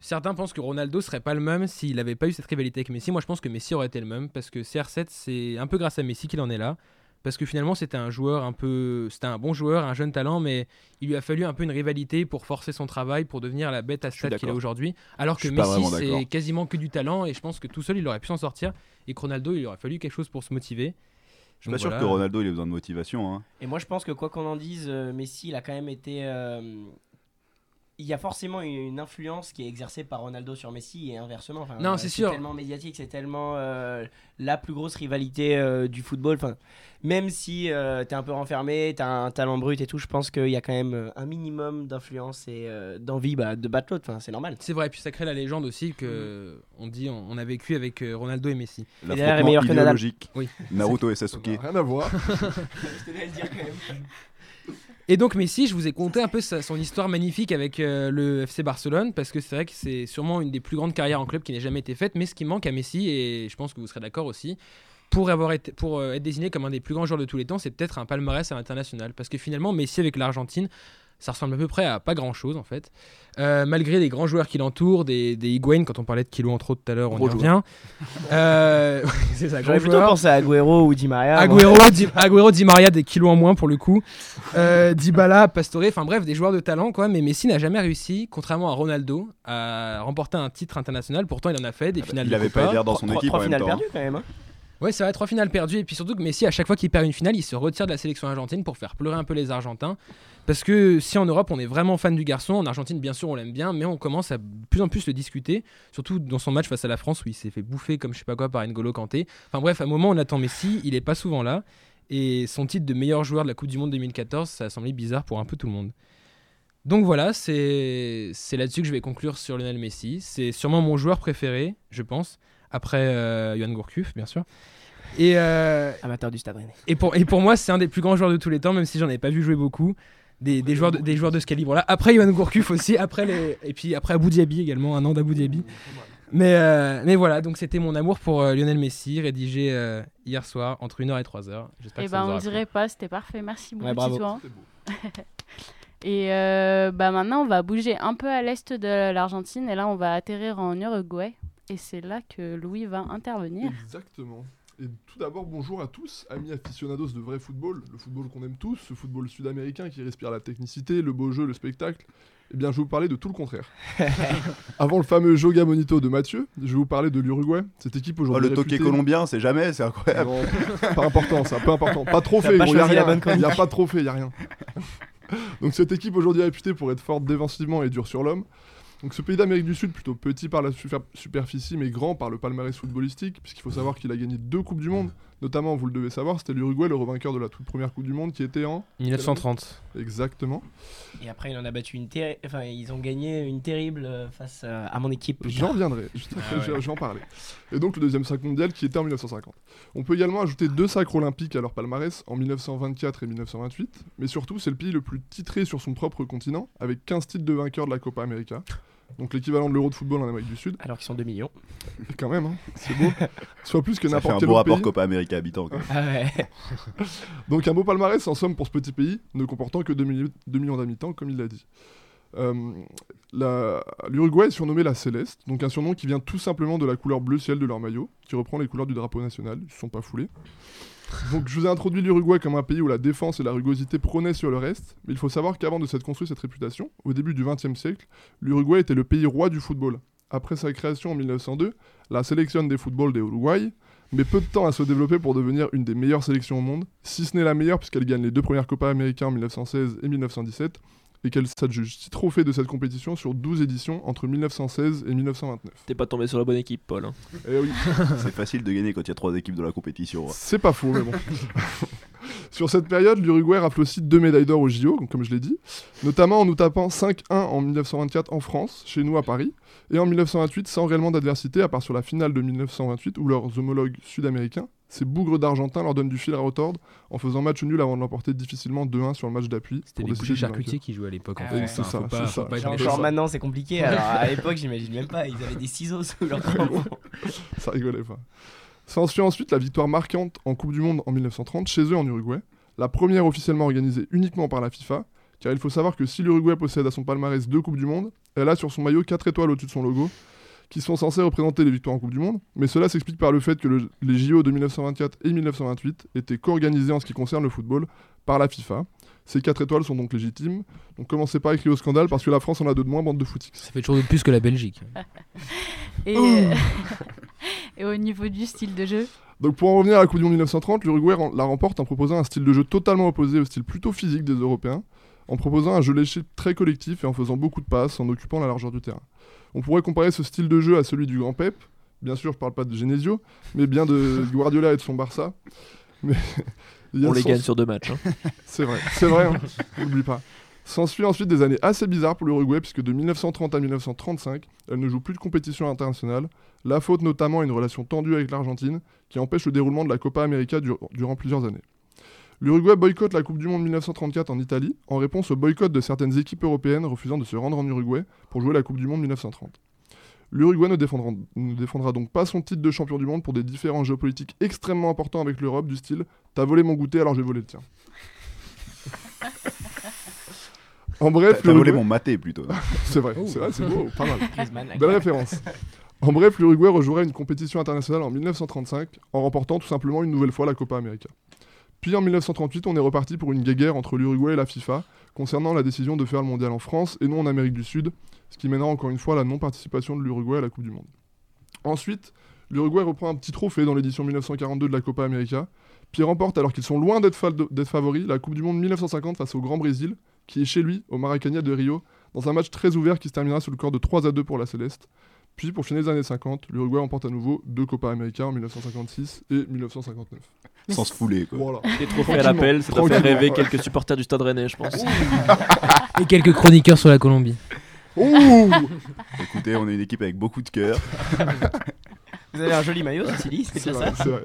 certains pensent que Ronaldo serait pas le même s'il n'avait pas eu cette rivalité avec Messi. Moi, je pense que Messi aurait été le même parce que CR7 c'est un peu grâce à Messi qu'il en est là. parce que finalement c'était un joueur un peu, c'était un bon joueur, un jeune talent, mais il lui a fallu un peu une rivalité pour forcer son travail, pour devenir la bête à stade qu'il est aujourd'hui. Alors que Messi c'est quasiment que du talent et je pense que tout seul il aurait pu s'en sortir. Et que Ronaldo il aurait fallu quelque chose pour se motiver. Je suis Donc pas sûr que Ronaldo il ait besoin de motivation. Hein. Et moi, je pense que quoi qu'on en dise, euh, Messi, il a quand même été. euh, il y a forcément une influence qui est exercée par Ronaldo sur Messi et inversement. Enfin, Non, euh, c'est sûr. tellement médiatique, c'est tellement euh, la plus grosse rivalité euh, du football. Enfin, même si euh, t'es un peu renfermé, t'as un talent brut et tout, je pense qu'il y a quand même un minimum d'influence et euh, d'envie bah, de battre l'autre. Enfin, c'est normal. C'est vrai, et puis ça crée la légende aussi que on dit on, on a vécu avec Ronaldo et Messi. L'affrontement meilleur que idéologique. Oui. Naruto et Sasuke. rien à voir. je tenais à le dire quand même. Et donc Messi, je vous ai conté un peu son histoire magnifique avec euh, le FC Barcelone, parce que c'est vrai que c'est sûrement une des plus grandes carrières en club qui n'ait jamais été faite, mais ce qui manque à Messi, et je pense que vous serez d'accord aussi, pour, pour euh, être désigné comme un des plus grands joueurs de tous les temps, c'est peut-être un palmarès à l'international. Parce que finalement, Messi avec l'Argentine, ça ressemble à peu près à pas grand-chose en fait. Euh, malgré les grands joueurs qui l'entourent, des, des Higuain, quand on parlait de Kilo entre autres tout à l'heure, on Gros y revient. Euh, c'est ça, J'aurais plutôt pensé à Agüero ou Di Maria. Agüero, Di, Agüero, Di Maria, des kilos en moins pour le coup. Euh, Dybala, Pastore, enfin bref, des joueurs de talent quoi. Mais Messi n'a jamais réussi, contrairement à Ronaldo, à remporter un titre international. Pourtant, il en a fait des finales Il de avait Copa. pas Eder dans son équipe trois finales temps. perdues quand même. hein. Ouais, c'est vrai, trois finales perdues. Et puis surtout que Messi, à chaque fois qu'il perd une finale, il se retire de la sélection argentine pour faire pleurer un peu les Argentins. Parce que si en Europe on est vraiment fan du garçon, en Argentine bien sûr on l'aime bien, mais on commence à de plus en plus le discuter, surtout dans son match face à la France où il s'est fait bouffer comme je sais pas quoi par N'Golo Kanté. Enfin bref, à un moment on attend Messi, il est pas souvent là, et son titre de meilleur joueur de la Coupe du Monde 2014, ça a semblé bizarre pour un peu tout le monde. Donc voilà, c'est là-dessus que je vais conclure sur Lionel Messi. C'est sûrement mon joueur préféré, je pense, après euh, Johan Gourcuff bien sûr. Et, euh, Amateur du Stade Rennais. et pour, et pour moi, c'est un des plus grands joueurs de tous les temps, même si j'en avais pas vu jouer beaucoup. Des, des joueurs, de, des joueurs de ce calibre-là. Après Johan Gourcuff aussi, après les, et puis après Abu Dhabi également, un an d'Abu Dhabi. Mais, euh, mais voilà, donc c'était mon amour pour euh, Lionel Messi, rédigé euh, hier soir entre 1h et 3h. J'espère Et que ça ben vous on aura plu. dirait pas, c'était parfait. Merci beaucoup Ouais, bravo. Beau. Et euh, bah maintenant on va bouger un peu à l'est de l'Argentine et là on va atterrir en Uruguay et c'est là que Louis va intervenir. Exactement. Et tout d'abord, bonjour à tous, amis aficionados de vrai football, le football qu'on aime tous, ce football sud-américain qui respire la technicité, le beau jeu, le spectacle. Eh bien, je vais vous parler de tout le contraire. Avant le fameux Joga Bonito de Mathieu, je vais vous parler de l'Uruguay. Cette équipe Oh, aujourd'hui. le toqué colombien, c'est jamais, c'est incroyable. Non, pas important, ça, pas important. Pas de trophée, T'as pas gros, y a rien. Il n'y a pas de trophée, il n'y a rien. Donc cette équipe aujourd'hui est réputée pour être forte défensivement et dure sur l'homme. Donc ce pays d'Amérique du Sud, plutôt petit par la super- superficie, mais grand par le palmarès footballistique, puisqu'il faut savoir qu'il a gagné deux Coupes du Monde. Notamment, vous le devez savoir, c'était l'Uruguay, le revainqueur de la toute première Coupe du Monde, qui était en... 1930. Exactement. Et après, il en a battu une terri- Enfin, ils ont gagné une terrible euh, face euh, à mon équipe. J'en tard. viendrai, juste après, Ah ouais. je je vais en parler. Et donc le deuxième sacre mondial qui était en 1950. On peut également ajouter deux sacres olympiques à leur palmarès en 1924 et 1928, mais surtout c'est le pays le plus titré sur son propre continent, avec 15 titres de vainqueur de la Copa América. Donc l'équivalent de l'Euro de football en Amérique du Sud, Alors qu'ils sont 2 millions. Et quand même, hein, c'est beau. Soit plus que Ça fait un n'importe quel beau autre rapport pays. Copa América habitant. quoi. Ah ouais. Donc un beau palmarès en somme pour ce petit pays, ne comportant que 2, millions d'habitants, comme il l'a dit. Euh, L'Uruguay est surnommé la Céleste, donc un surnom qui vient tout simplement de la couleur bleu ciel de leur maillot, qui reprend les couleurs du drapeau national, ils se sont pas foulés. Donc je vous ai introduit l'Uruguay comme un pays où la défense et la rugosité prônaient sur le reste, mais il faut savoir qu'avant de s'être construit cette réputation, au début du XXe siècle, l'Uruguay était le pays roi du football. Après sa création en 1902, la sélection des footballs des Uruguay met peu de temps à se développer pour devenir une des meilleures sélections au monde, si ce n'est la meilleure puisqu'elle gagne les deux premières Copa Américaines en 1916 et 1917, et qu'elle s'adjuge 6 trophées de cette compétition sur 12 éditions entre 1916 et 1929. T'es pas tombé sur la bonne équipe, Paul. hein. Eh oui, C'est facile de gagner quand il y a trois équipes de la compétition. hein. c'est pas faux, mais bon. Sur cette période, l'Uruguay rafle aussi deux médailles d'or au JO, comme je l'ai dit, notamment en nous tapant 5-1 en 1924 en France, chez nous à Paris, et en 1928 sans réellement d'adversité, à part sur la finale de 1928 où leurs homologues sud-américains, ces bougres d'Argentin leur donnent du fil à retordre en faisant match nul avant de l'emporter difficilement 2-1 sur le match d'appui. C'était les charcutiers qui jouaient à l'époque en Ah fait. ouais. C'est ça, pas, ça. pas Genre, genre maintenant c'est compliqué. Alors à l'époque, j'imagine même pas. Ils avaient des ciseaux sous leur crampons. ça rigolait pas. S'ensuit ensuite la victoire marquante en Coupe du Monde en 1930 chez eux en Uruguay, la première officiellement organisée uniquement par la FIFA, car il faut savoir que si l'Uruguay possède à son palmarès deux Coupes du Monde, elle a sur son maillot 4 étoiles au-dessus de son logo, qui sont censés représenter les victoires en Coupe du Monde, mais cela s'explique par le fait que le- les JO de 1924 et 1928 étaient co-organisés en ce qui concerne le football par la FIFA. Ces quatre étoiles sont donc légitimes. Donc commencez pas à crier au scandale parce que la France en a deux de moins, bande de footix. Ça fait toujours de plus que la Belgique. Et, euh, et au niveau du style de jeu? Donc pour en revenir à la Coupe du Monde 1930, l'Uruguay la remporte en proposant un style de jeu totalement opposé au style plutôt physique des Européens, en proposant un jeu léché très collectif et en faisant beaucoup de passes, en occupant la largeur du terrain. On pourrait comparer ce style de jeu à celui du grand Pep. Bien sûr, je parle pas de Genesio, mais bien de Guardiola et de son Barça. Mais On les gagne sur deux matchs. hein. C'est vrai, c'est vrai, hein. n'oublie pas. S'ensuit ensuite des années assez bizarres pour l'Uruguay, puisque de 1930 à 1935, elle ne joue plus de compétition internationale, la faute notamment à une relation tendue avec l'Argentine, qui empêche le déroulement de la Copa América dur- durant plusieurs années. L'Uruguay boycotte la Coupe du Monde 1934 en Italie, en réponse au boycott de certaines équipes européennes refusant de se rendre en Uruguay pour jouer la Coupe du Monde 1930. L'Uruguay ne défendra, ne défendra donc pas son titre de champion du monde pour des différends géopolitiques extrêmement importants avec l'Europe, du style T'as volé mon goûter alors j'ai volé le tien. En bref, T'as volé l'Uruguay- mon maté plutôt. c'est vrai, c'est vrai, c'est beau, pas mal. Belle référence. En bref, l'Uruguay rejouerait une compétition internationale en 1935 en remportant tout simplement une nouvelle fois la Copa América. Puis en 1938, on est reparti pour une guéguerre entre l'Uruguay et la FIFA concernant la décision de faire le mondial en France et non en Amérique du Sud, ce qui mènera encore une fois à la non-participation de l'Uruguay à la Coupe du Monde. Ensuite, l'Uruguay reprend un petit trophée dans l'édition 1942 de la Copa América, puis remporte, alors qu'ils sont loin d'être fa- d'être favoris, la Coupe du Monde 1950 face au Grand Brésil, qui est chez lui, au Maracanã de Rio, dans un match très ouvert qui se terminera sur le score de 3 à 2 pour la Céleste. Puis pour finir les années 50, l'Uruguay remporte à nouveau deux Copa América en 1956 et 1959. Sans se fouler quoi. Voilà. Des trophées à l'appel, ça doit faire rêver ouais. quelques supporters du Stade Rennais, je pense. Et quelques chroniqueurs sur la Colombie. Ouh Écoutez, on est une équipe avec beaucoup de cœur. Vous avez un joli maillot, ceci dit, c'est ça. c'est vrai.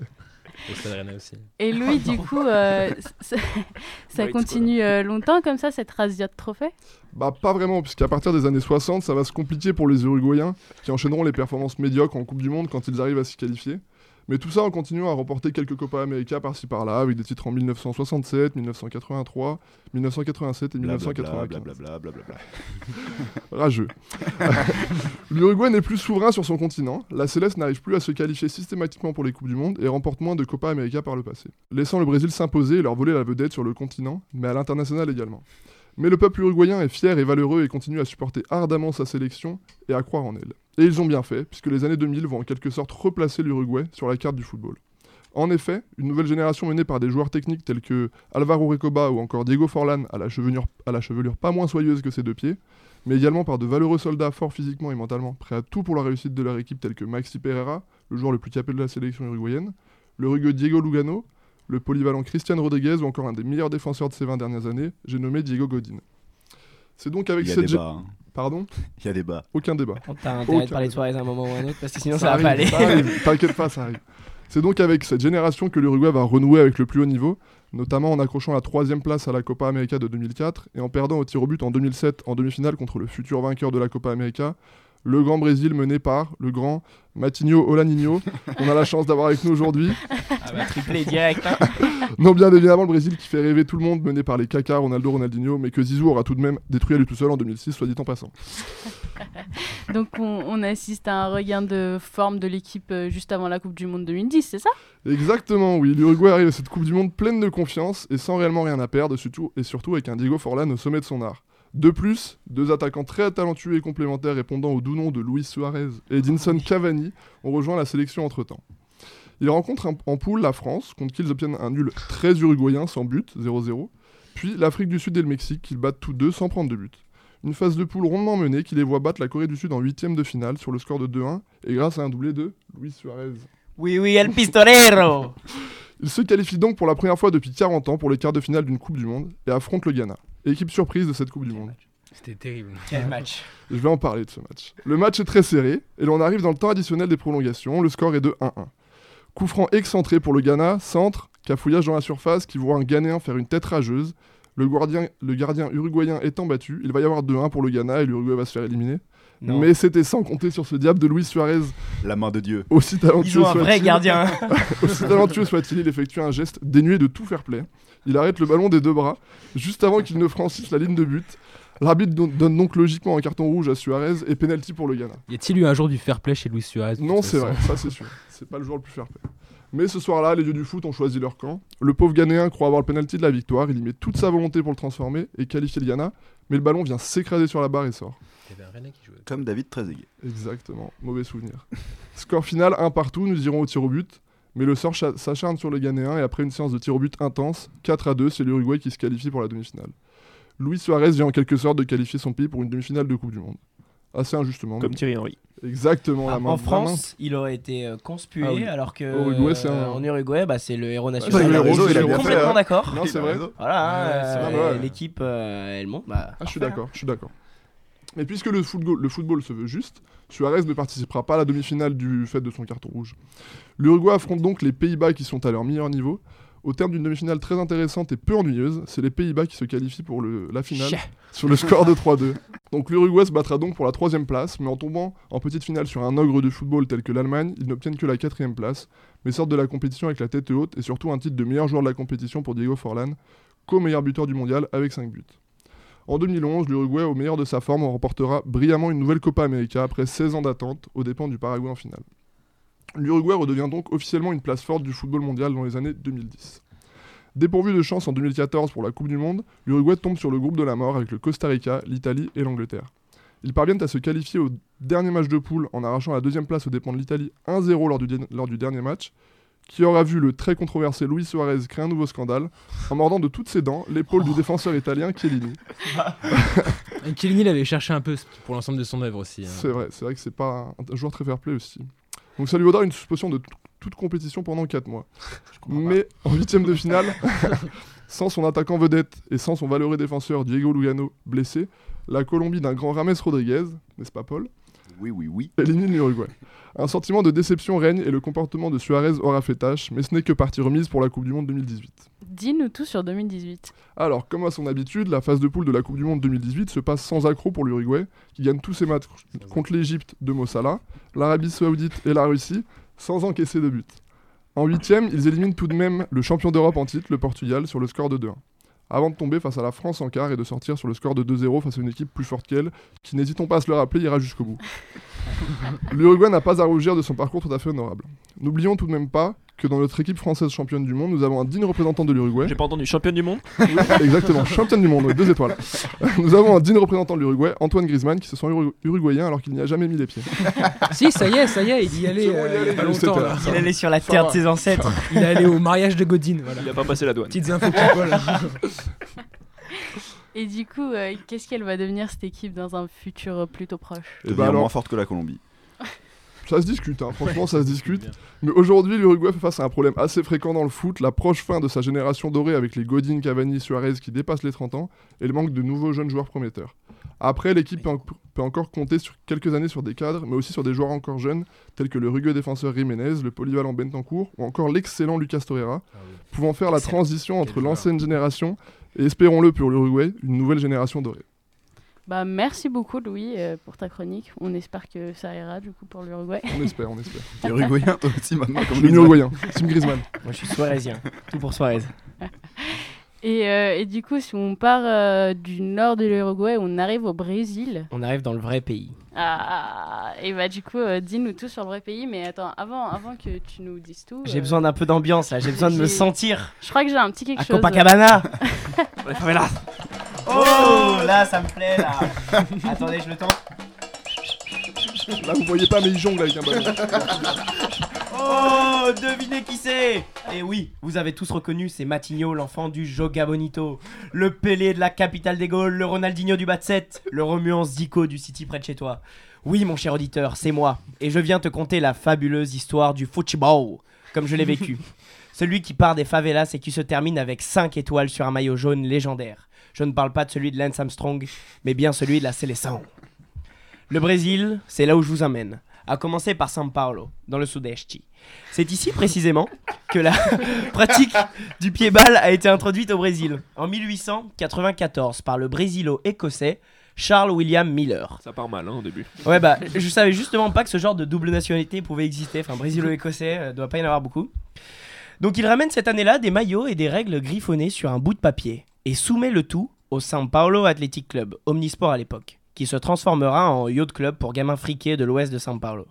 Aussi. Et Louis, du coup, euh, ça continue euh, longtemps comme ça, cette razzia de trophées? Bah pas vraiment, puisqu'à partir des années 60, ça va se compliquer pour les Uruguayens, qui enchaîneront les performances médiocres en Coupe du Monde quand ils arrivent à s'y qualifier. Mais tout ça en continuant à remporter quelques Copa América par-ci par-là, avec des titres en 1967, 1983, 1987 et Blablabla, 1995. blablabla, blablabla. Rageux. L'Uruguay n'est plus souverain sur son continent. La Céleste n'arrive plus à se qualifier systématiquement pour les Coupes du Monde et remporte moins de Copa América par le passé, laissant le Brésil s'imposer et leur voler la vedette sur le continent, mais à l'international également. Mais le peuple uruguayen est fier et valeureux et continue à supporter ardemment sa sélection et à croire en elle. Et ils ont bien fait, puisque les années 2000 vont en quelque sorte replacer l'Uruguay sur la carte du football. En effet, une nouvelle génération menée par des joueurs techniques tels que Alvaro Recoba ou encore Diego Forlan à la chevelure, à la chevelure pas moins soyeuse que ses deux pieds, mais également par de valeureux soldats forts physiquement et mentalement, prêts à tout pour la réussite de leur équipe tels que Maxi Pereira, le joueur le plus capé de la sélection uruguayenne, le rugueux Diego Lugano, le polyvalent Christian Rodriguez ou encore un des meilleurs défenseurs de ces 20 dernières années, j'ai nommé Diego Godin. C'est donc avec cette... débat. hein. Pardon Il y a débat. Aucun débat. On t'a intérêt de Aucun parler de débat. soirée à un moment ou à un autre parce que sinon Ça ça, va pas aller. T'inquiète pas, ça arrive. C'est donc avec cette génération que l'Uruguay va renouer avec le plus haut niveau, notamment en accrochant la troisième place à la Copa América de 2004 et en perdant au tir au but en 2007 en demi-finale contre le futur vainqueur de la Copa América, le grand Brésil mené par le grand Matinho Olaninho, qu'on a la chance d'avoir avec nous aujourd'hui. Ah bah, triplé direct. hein. Non, bien évidemment, le Brésil qui fait rêver tout le monde, mené par les Kaká, Ronaldo, Ronaldinho, mais que Zizou aura tout de même détruit à lui tout seul en 2006, soit dit en passant. Donc on, on assiste à un regain de forme de l'équipe euh, juste avant la Coupe du Monde 2010, c'est ça? Exactement, oui. L'Uruguay arrive à cette Coupe du Monde pleine de confiance et sans réellement rien à perdre, surtout, et surtout avec un Diego Forlan au sommet de son art. De plus, deux attaquants très talentueux et complémentaires répondant au doux nom de Luis Suarez et Edinson Cavani ont rejoint la sélection entre-temps. Ils rencontrent en- poule la France, contre qui ils obtiennent un nul très uruguayen sans but, 0-0, puis l'Afrique du Sud et le Mexique qu'ils battent tous deux sans prendre de but. Une phase de poule rondement menée qui les voit battre la Corée du Sud en huitième de finale sur le score de 2-1 et grâce à un doublé de Luis Suarez. Oui, oui, El Pistolero. Il se qualifie donc pour la première fois depuis 40 ans pour les quarts de finale d'une Coupe du Monde et affronte le Ghana, équipe surprise de cette Coupe du Monde. C'était terrible. Quel match. Je vais en parler de ce match. Le match est très serré et l'on arrive dans le temps additionnel des prolongations, le score est de 1-1. Coup franc excentré pour le Ghana, centre, cafouillage dans la surface qui voit un Ghanéen faire une tête rageuse. Le gardien, le gardien uruguayen étant battu, il va y avoir 2-1 pour le Ghana et l'Uruguay va se faire éliminer. Non. Mais c'était sans compter sur ce diable de Luis Suarez, La main de Dieu. aussi talentueux ont un vrai soit-il. gardien. Aussi talentueux soit-il, il effectue un geste dénué de tout fair play. Il arrête le ballon des deux bras, juste avant qu'il ne franchisse la ligne de but. L'arbitre don- donne donc logiquement un carton rouge à Suarez et penalty pour le Ghana. Y a-t-il eu un jour du fair play chez Luis Suarez Non, c'est vrai, ça c'est sûr. C'est pas le joueur le plus fair play. Mais ce soir-là, les dieux du foot ont choisi leur camp. Le pauvre Ghanéen croit avoir le penalty de la victoire, il y met toute sa volonté pour le transformer et qualifier le Ghana, mais le ballon vient s'écraser sur la barre et sort. Il y avait un Rennais qui jouait. Comme David Trezeguet. Exactement, mauvais souvenir. Score final, un partout, nous irons au tir au but. Mais le sort cha- s'acharne sur le Ghanéen et après une séance de tir au but intense, 4 à 2, c'est l'Uruguay qui se qualifie pour la demi-finale. Luis Suarez vient en quelque sorte de qualifier son pays pour une demi-finale de Coupe du Monde. Assez injustement. Comme mais- Thierry Henry. Exactement, la main en la main. France, il aurait été euh, conspué, Ah oui. alors que Au Uruguay, c'est euh, un- en Uruguay, bah, c'est le héros c'est national. bien fait, complètement hein. d'accord. Non, c'est vrai. Voilà, hein, euh, vrai, ouais. l'équipe, euh, elle monte. Bah, Ah, je suis parfait, d'accord, je suis d'accord. Mais puisque le football, le football se veut juste, Suarez ne participera pas à la demi-finale du fait de son carton rouge. L'Uruguay affronte donc les Pays-Bas qui sont à leur meilleur niveau. Au terme d'une demi-finale très intéressante et peu ennuyeuse, c'est les Pays-Bas qui se qualifient pour le- la finale sur le score de 3-2. Donc l'Uruguay se battra donc pour la troisième place, mais en tombant en petite finale sur un ogre du football tel que l'Allemagne, ils n'obtiennent que la quatrième place, mais sortent de la compétition avec la tête haute et surtout un titre de meilleur joueur de la compétition pour Diego Forlan, co-meilleur buteur du mondial avec 5 buts. En 2011, l'Uruguay, au meilleur de sa forme, remportera brillamment une nouvelle Copa América après 16 ans d'attente aux dépens du Paraguay en finale. L'Uruguay redevient donc officiellement une place forte du football mondial dans les années 2010. Dépourvu de chance en 2014 pour la Coupe du Monde, l'Uruguay tombe sur le groupe de la mort avec le Costa Rica, l'Italie et l'Angleterre. Ils parviennent à se qualifier au dernier match de poule en arrachant la deuxième place aux dépens de l'Italie 1-0 lors, lors du dernier match, qui aura vu le très controversé Luis Suarez créer un nouveau scandale en mordant de toutes ses dents l'épaule du défenseur italien Chiellini. Chiellini il avait cherché un peu pour l'ensemble de son œuvre aussi. hein. C'est vrai, c'est vrai que c'est pas un, un joueur très fair play aussi. Donc ça lui vaudra une suspension de toute compétition pendant 4 mois. Mais en huitième de finale, sans son attaquant vedette et sans son valeureux défenseur Diego Lugano blessé, la Colombie d'un grand Rames Rodriguez, n'est-ce pas Paul, Oui, oui, oui. élimine l'Uruguay. Un sentiment de déception règne et le comportement de Suarez aura fait tâche, mais ce n'est que partie remise pour la Coupe du Monde 2018. Dis-nous tout sur 2018. Alors, comme à son habitude, la phase de poule de la Coupe du Monde 2018 se passe sans accroc pour l'Uruguay, qui gagne tous ses matchs contre l'Égypte de Mossala, l'Arabie Saoudite et la Russie, sans encaisser de but. En huitième, ils éliminent tout de même le champion d'Europe en titre, le Portugal, sur le score de 2-1. Avant de tomber face à la France en quart et de sortir sur le score de 2-0 face à une équipe plus forte qu'elle, qui, n'hésitons pas à se le rappeler, ira jusqu'au bout. L'Uruguay n'a pas à rougir de son parcours tout à fait honorable. N'oublions tout de même pas que dans notre équipe française championne du monde, nous avons un digne représentant de l'Uruguay. J'ai pas entendu championne du monde exactement, championne du monde, deux étoiles. Nous avons un digne représentant de l'Uruguay, Antoine Griezmann, qui se sent uru- uruguayen alors qu'il n'y a jamais mis les pieds. si, ça y est, ça y est, il y allait bon, euh, il y il y a allait, pas longtemps. là. Il allait sur la Ça terre va. de ses ancêtres. Il est allé au mariage de Godine. Voilà. Il a pas passé la douane. Petites infos. Et du coup, euh, qu'est-ce qu'elle va devenir cette équipe dans un futur euh, plutôt proche? Et Et bah alors- moins forte que la Colombie. Ça se discute, hein, franchement, ça se discute. Mais aujourd'hui, l'Uruguay fait face à un problème assez fréquent dans le foot, la proche fin de sa génération dorée avec les Godin, Cavani, Suarez qui dépassent les 30 ans, et le manque de nouveaux jeunes joueurs prometteurs. Après, l'équipe peut, en- peut encore compter sur quelques années sur des cadres, mais aussi sur des joueurs encore jeunes, tels que le rugueux défenseur Jiménez, le polyvalent Bentancourt, ou encore l'excellent Lucas Torreira, pouvant faire la transition entre l'ancienne génération et, espérons-le pour l'Uruguay, une nouvelle génération dorée. Bah merci beaucoup Louis euh, pour ta chronique. On espère que ça ira du coup pour l'Uruguay. On espère, on espère. Uruguayen, toi aussi maintenant, Je comme uruguayen, Tim Griezmann. Moi, je suis Suarezien. Tout pour Suarez. Et, euh, et du coup, si on part euh, du nord de l'Uruguay, on arrive au Brésil. On arrive dans le vrai pays. Ah, et bah du coup, euh, dis-nous tout sur le vrai pays. Mais attends, avant, avant que tu nous dises tout, J'ai euh, besoin d'un peu d'ambiance là. J'ai besoin de me sentir je crois que j'ai un petit quelque à chose. Copacabana. Les favelas. Oh, là, ça me plaît là. Attendez, je le tente. Là, vous voyez pas, mais il jongle avec un ballon. Oh, devinez qui c'est Et oui, vous avez tous reconnu, c'est Matigno, l'enfant du Joga Bonito, le Pelé de la capitale des Gaules, le Ronaldinho du Batset, le Romuan Zico du City près de chez toi. Oui, mon cher auditeur, c'est moi, et je viens te conter la fabuleuse histoire du football, comme je l'ai vécu. Celui qui part des favelas et qui se termine avec 5 étoiles sur un maillot jaune légendaire. Je ne parle pas de celui de Lance Armstrong, mais bien celui de la Seleção. Le Brésil, c'est là où je vous emmène. À commencer par São Paulo, dans le Sudeste. C'est ici précisément que la pratique du pied-ball a été introduite au Brésil. En 1894, par le brésilo-écossais Charles William Miller. Ça part mal hein, au début. Ouais, bah, je savais justement pas que ce genre de double nationalité pouvait exister. Enfin, brésilo-écossais, euh, doit pas y en avoir beaucoup. Donc, il ramène cette année-là des maillots et des règles griffonnés sur un bout de papier et soumet le tout au São Paulo Athletic Club, omnisport à l'époque, qui se transformera en yacht club pour gamins friqués de l'ouest de São Paulo.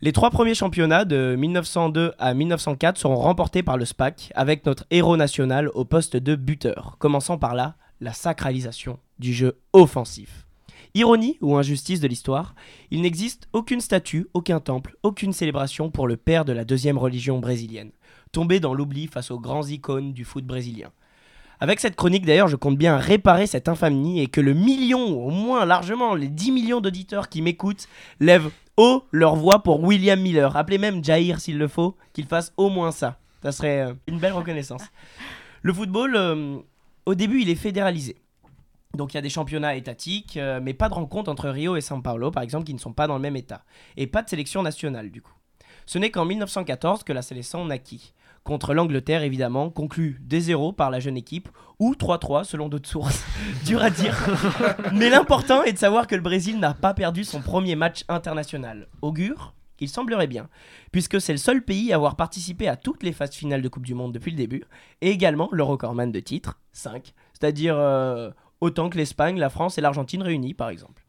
Les trois premiers championnats de 1902 à 1904 seront remportés par le SPAC avec notre héros national au poste de buteur, commençant par là la sacralisation du jeu offensif. Ironie ou injustice de l'histoire, il n'existe aucune statue, aucun temple, aucune célébration pour le père de la deuxième religion brésilienne, tombé dans l'oubli face aux grands icônes du foot brésilien. Avec cette chronique d'ailleurs, je compte bien réparer cette infamie et que le million, au moins largement, les 10 millions d'auditeurs qui m'écoutent, lèvent haut leur voix pour William Miller. Appelez même Jair s'il le faut, qu'il fasse au moins ça. Ça serait euh, une belle reconnaissance. Le football, euh, au début, il est fédéralisé. Donc il y a des championnats étatiques, euh, mais pas de rencontre entre Rio et São Paulo, par exemple, qui ne sont pas dans le même état. Et pas de sélection nationale, du coup. Ce n'est qu'en 1914 que la sélection naquit. Contre l'Angleterre, évidemment, conclu 2-0 par la jeune équipe, ou 3-3 selon d'autres sources. Dur à dire. Mais l'important est de savoir que le Brésil n'a pas perdu son premier match international. Augure il semblerait bien, puisque c'est le seul pays à avoir participé à toutes les phases finales de Coupe du Monde depuis le début, et également le recordman de titres, 5, c'est-à-dire euh, autant que l'Espagne, la France et l'Argentine réunis par exemple.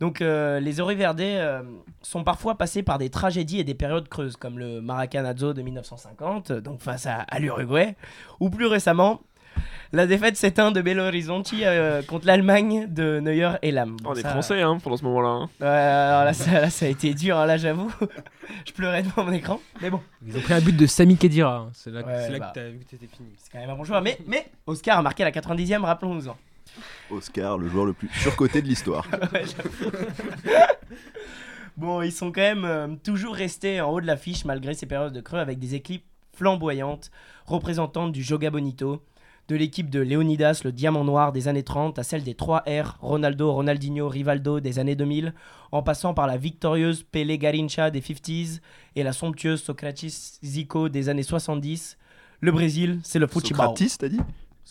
Donc euh, les Oriverdés euh, sont parfois passés par des tragédies et des périodes creuses, comme le Maracanazo de 1950, donc face à, à l'Uruguay, ou plus récemment la défaite s'éteint de Belo Horizonte euh, contre l'Allemagne de Neuer et Lam. On est Ça- français hein, pendant ce moment-là. hein. Ouais, alors là ça, là, ça a été dur, hein, là j'avoue. Je pleurais devant mon écran, mais bon, Ils ont pris un but de Sami Khedira. hein. C'est là, Ouais, c'est là bah. que t'as vu que t'étais fini. c'est quand même un bon joueur. Mais, mais Oscar a marqué la 90e, rappelons-nous-en. Oscar, le joueur le plus surcoté de l'histoire. Bon, ils sont quand même euh, toujours restés en haut de l'affiche malgré ces périodes de creux avec des équipes flamboyantes représentantes du Joga Bonito, de l'équipe de Leonidas, le diamant noir des années 30, à celle des 3 R, Ronaldo, Ronaldinho, Rivaldo des années 2000, en passant par la victorieuse Pelé Garincha des 50s et la somptueuse Socrates Zico des années 70. Le Brésil, c'est le football. Socratis, t'as dit?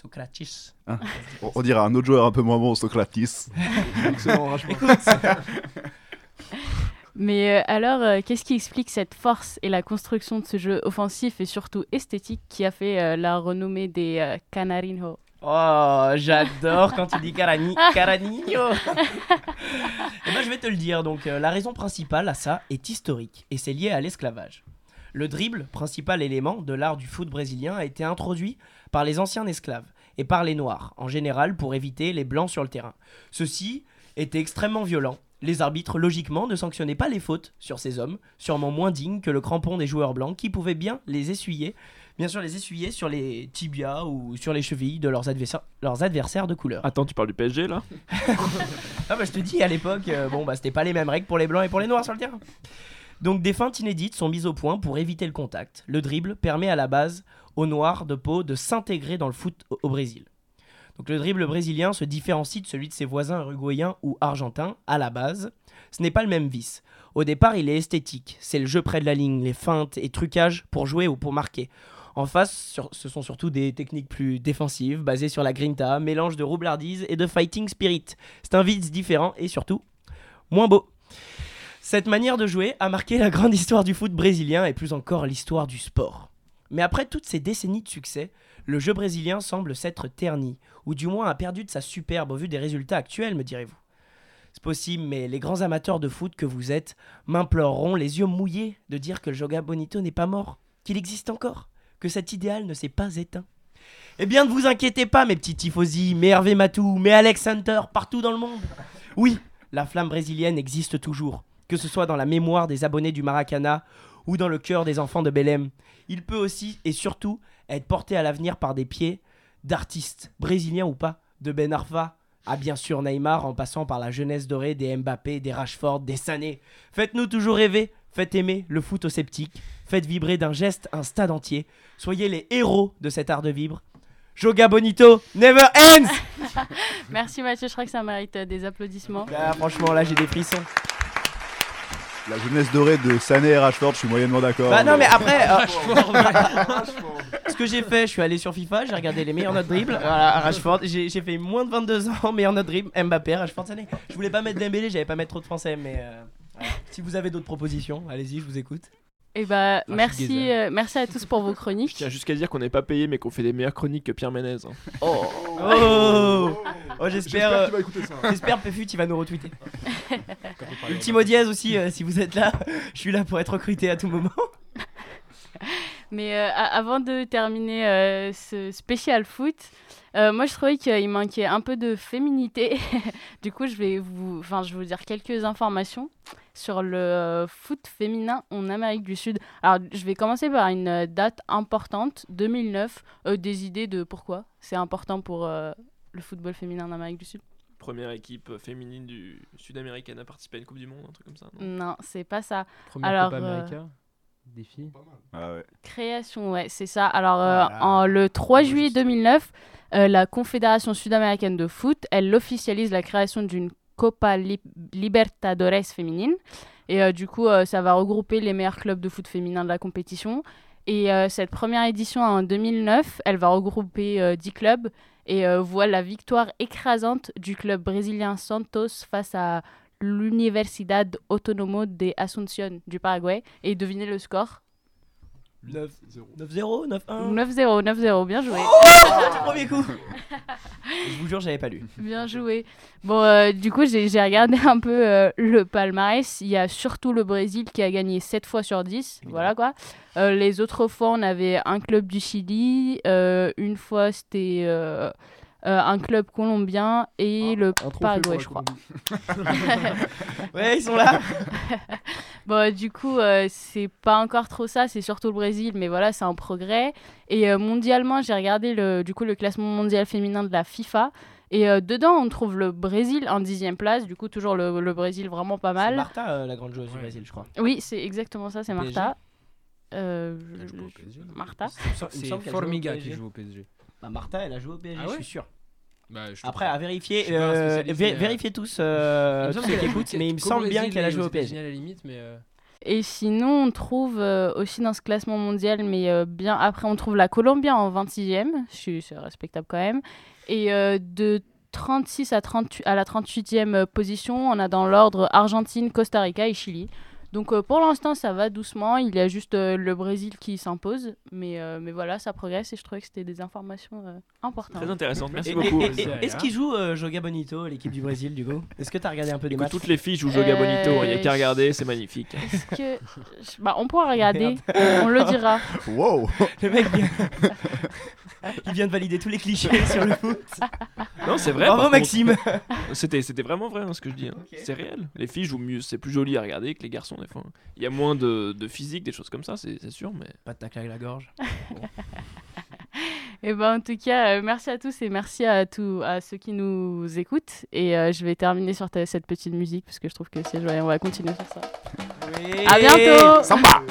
Socrates. on, on dirait un autre joueur un peu moins bon, Socratis. Excellent. Mais euh, alors, euh, qu'est-ce qui explique cette force et la construction de ce jeu offensif et surtout esthétique qui a fait euh, la renommée des euh, Canarinho? Oh, j'adore quand tu dis Carani, Caranillo. Eh ben, je vais te le dire. Donc, euh, la raison principale à ça est historique et c'est lié à l'esclavage. Le dribble, principal élément de l'art du foot brésilien, a été introduit par les anciens esclaves et par les noirs, en général pour éviter les blancs sur le terrain. Ceci était extrêmement violent. Les arbitres, logiquement, ne sanctionnaient pas les fautes sur ces hommes, sûrement moins dignes que le crampon des joueurs blancs qui pouvaient bien les essuyer bien sûr les essuyer sur les tibias ou sur les chevilles de leurs adversaires, leurs adversaires de couleur. Attends, tu parles du PSG là? Ah bah je te dis, à l'époque, euh, bon bah c'était pas les mêmes règles pour les blancs et pour les noirs sur le terrain. Donc des feintes inédites sont mises au point pour éviter le contact. Le dribble permet à la base aux noirs de peau de s'intégrer dans le foot au, Brésil. Donc le dribble brésilien se différencie de celui de ses voisins uruguayens ou argentins à la base. Ce n'est pas le même vice. Au départ, il est esthétique. C'est le jeu près de la ligne, les feintes et trucages pour jouer ou pour marquer. En face, ce sont surtout des techniques plus défensives, basées sur la grinta, mélange de roublardise et de fighting spirit. C'est un vice différent et surtout moins beau. Cette manière de jouer a marqué la grande histoire du foot brésilien et plus encore l'histoire du sport. Mais après toutes ces décennies de succès, le jeu brésilien semble s'être terni, ou du moins a perdu de sa superbe au vu des résultats actuels, me direz-vous. C'est possible, mais les grands amateurs de foot que vous êtes m'imploreront les yeux mouillés de dire que le Joga Bonito n'est pas mort, qu'il existe encore, que cet idéal ne s'est pas éteint. Eh bien, ne vous inquiétez pas, mes petits tifosi, mes Hervé Matou, mes Alex Hunter, partout dans le monde. Oui, la flamme brésilienne existe toujours, que ce soit dans la mémoire des abonnés du Maracana ou dans le cœur des enfants de Belém. Il peut aussi et surtout être porté à l'avenir par des pieds d'artistes, brésiliens ou pas, de Ben Arfa à bien sûr Neymar en passant par la jeunesse dorée des Mbappé, des Rashford, des Sané. Faites-nous toujours rêver, faites aimer le foot aux sceptiques, faites vibrer d'un geste un stade entier. Soyez les héros de cet art de vivre. Joga Bonito, never ends Merci Mathieu, je crois que ça mérite euh, des applaudissements. Franchement, là j'ai des frissons. La jeunesse dorée de Sané et Rashford, je suis moyennement d'accord. Bah non mais après, euh, que j'ai fait, je suis allé sur FIFA, j'ai regardé les meilleurs notes dribble. Voilà, à Rashford, j'ai j'ai fait moins de 22 ans, meilleur note dribble. Mbappé, Rashford, année. Je voulais pas mettre Dembélé, j'avais pas mettre trop de français, mais euh, voilà. si vous avez d'autres propositions, allez-y, je vous écoute. Et bah, merci, Geza. euh, merci à tous pour vos Je chroniques. tiens jusqu'à dire qu'on n'est pas payé, mais qu'on fait des meilleures chroniques que Pierre Ménez. hein. Oh, oh, j'espère. J'espère euh. J'espère Péfut il va nous retweeter. Ultimo dièse aussi, euh, si vous êtes là, je suis là pour être recruté à tout moment. Mais euh, avant de terminer euh, ce spécial foot, euh, moi je trouvais qu'il manquait un peu de féminité. du coup, je vais vous, enfin, je vais vous dire quelques informations sur le foot féminin en Amérique du Sud. Alors, je vais commencer par une date importante, 2009. Euh, des idées de pourquoi c'est important pour euh, le football féminin en Amérique du Sud? Première équipe féminine du sud-américaine à participer à une Coupe du Monde, un truc comme ça. non? Non, c'est pas ça. Première Alors, euh, América des filles? Ah ouais. Création, ouais, c'est ça. Alors, euh, Voilà. en, le 3 Ah, juillet juste. 2009, euh, la Confédération sud-américaine de foot, elle officialise la création d'une Copa Li- Libertadores féminine. Et euh, du coup, euh, ça va regrouper les meilleurs clubs de foot féminin de la compétition. Et cette première édition en 2009, elle va regrouper euh, 10 clubs et voit la victoire écrasante du club brésilien Santos face à l'Universidad Autonomo de Asunción du Paraguay. Et devinez le score? 9 0. 9-0, 9-1. 9-0, 9-0, bien joué. Premier coup. je vous jure, j'avais pas lu. Bien joué. Bon, euh, du coup, j'ai regardé un peu euh, le palmarès. Il y a surtout le Brésil qui a gagné 7 fois sur 10. Voilà quoi. Euh, les autres fois, on avait un club du Chili. euh, une fois, c'était euh, un club colombien et le Un trophée Paraguay, je crois. Ouais, ils sont là. Bon, du coup, euh, c'est pas encore trop ça, c'est surtout le Brésil, mais voilà, c'est un progrès. Et euh, mondialement, j'ai regardé le, du coup, le classement mondial féminin de la FIFA. Et euh, dedans, on trouve le Brésil en dixième place. Du coup, toujours le, le Brésil vraiment pas C'est mal. Martha, euh, la grande joueuse du. Brésil, je crois. Oui, c'est exactement ça, c'est. Martha. Euh, Elle joue au PSG, non Martha. C'est qu'elle joue au Formiga PSG. qui joue au PSG. Bah, Martha, elle a joué au PSG, Ah ouais je suis sûr. Bah, je te Après, à vérifier, Je suis pas un euh, spécialiste, vé- mais, euh, vérifiez tous, euh, tous ceux qui écoutent, mais il me semble bien qu'elle a joué au PSG. À la limite, mais euh, Et sinon, on trouve euh, aussi dans ce classement mondial, mais euh, bien après, on trouve la Colombie en 26e. Je suis- C'est respectable quand même. Et euh, de 36 à, 38, à la 38e position, on a dans l'ordre Argentine, Costa Rica et Chili. Donc euh, pour l'instant, ça va doucement. Il y a juste euh, le Brésil qui s'impose. Mais, euh, mais voilà, ça progresse et je trouvais que c'était des informations euh, importantes. Très intéressante, merci beaucoup. Est-ce qu'il joue euh, Joga Bonito, l'équipe du Brésil, du coup? Est-ce que t'as regardé un peu des Écoute, matchs? toutes les filles jouent Joga Bonito, il n'y a qu'à regarder, c'est magnifique. Est-ce que... bah, on pourra regarder, on le dira. Wow Le mec vient... Il vient de valider tous les clichés sur le foot. Non, c'est vrai. Bravo Maxime c'était vraiment vrai hein, ce que je dis. hein. C'est réel. Les filles jouent mieux, c'est plus joli à regarder que les garçons des fois. Il y a moins de, de physique, des choses comme ça, c'est, c'est sûr, mais Pas de tacle avec la gorge. Et ben en tout cas, euh, merci à tous et merci à tous à ceux qui nous écoutent. Et euh, je vais terminer sur ta- cette petite musique parce que je trouve que c'est joyeux. On va continuer sur ça. Oui. À bientôt. Samba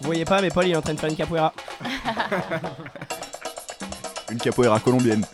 Vous voyez pas, mais Paul il est en train de faire une capoeira. Une capoeira colombienne.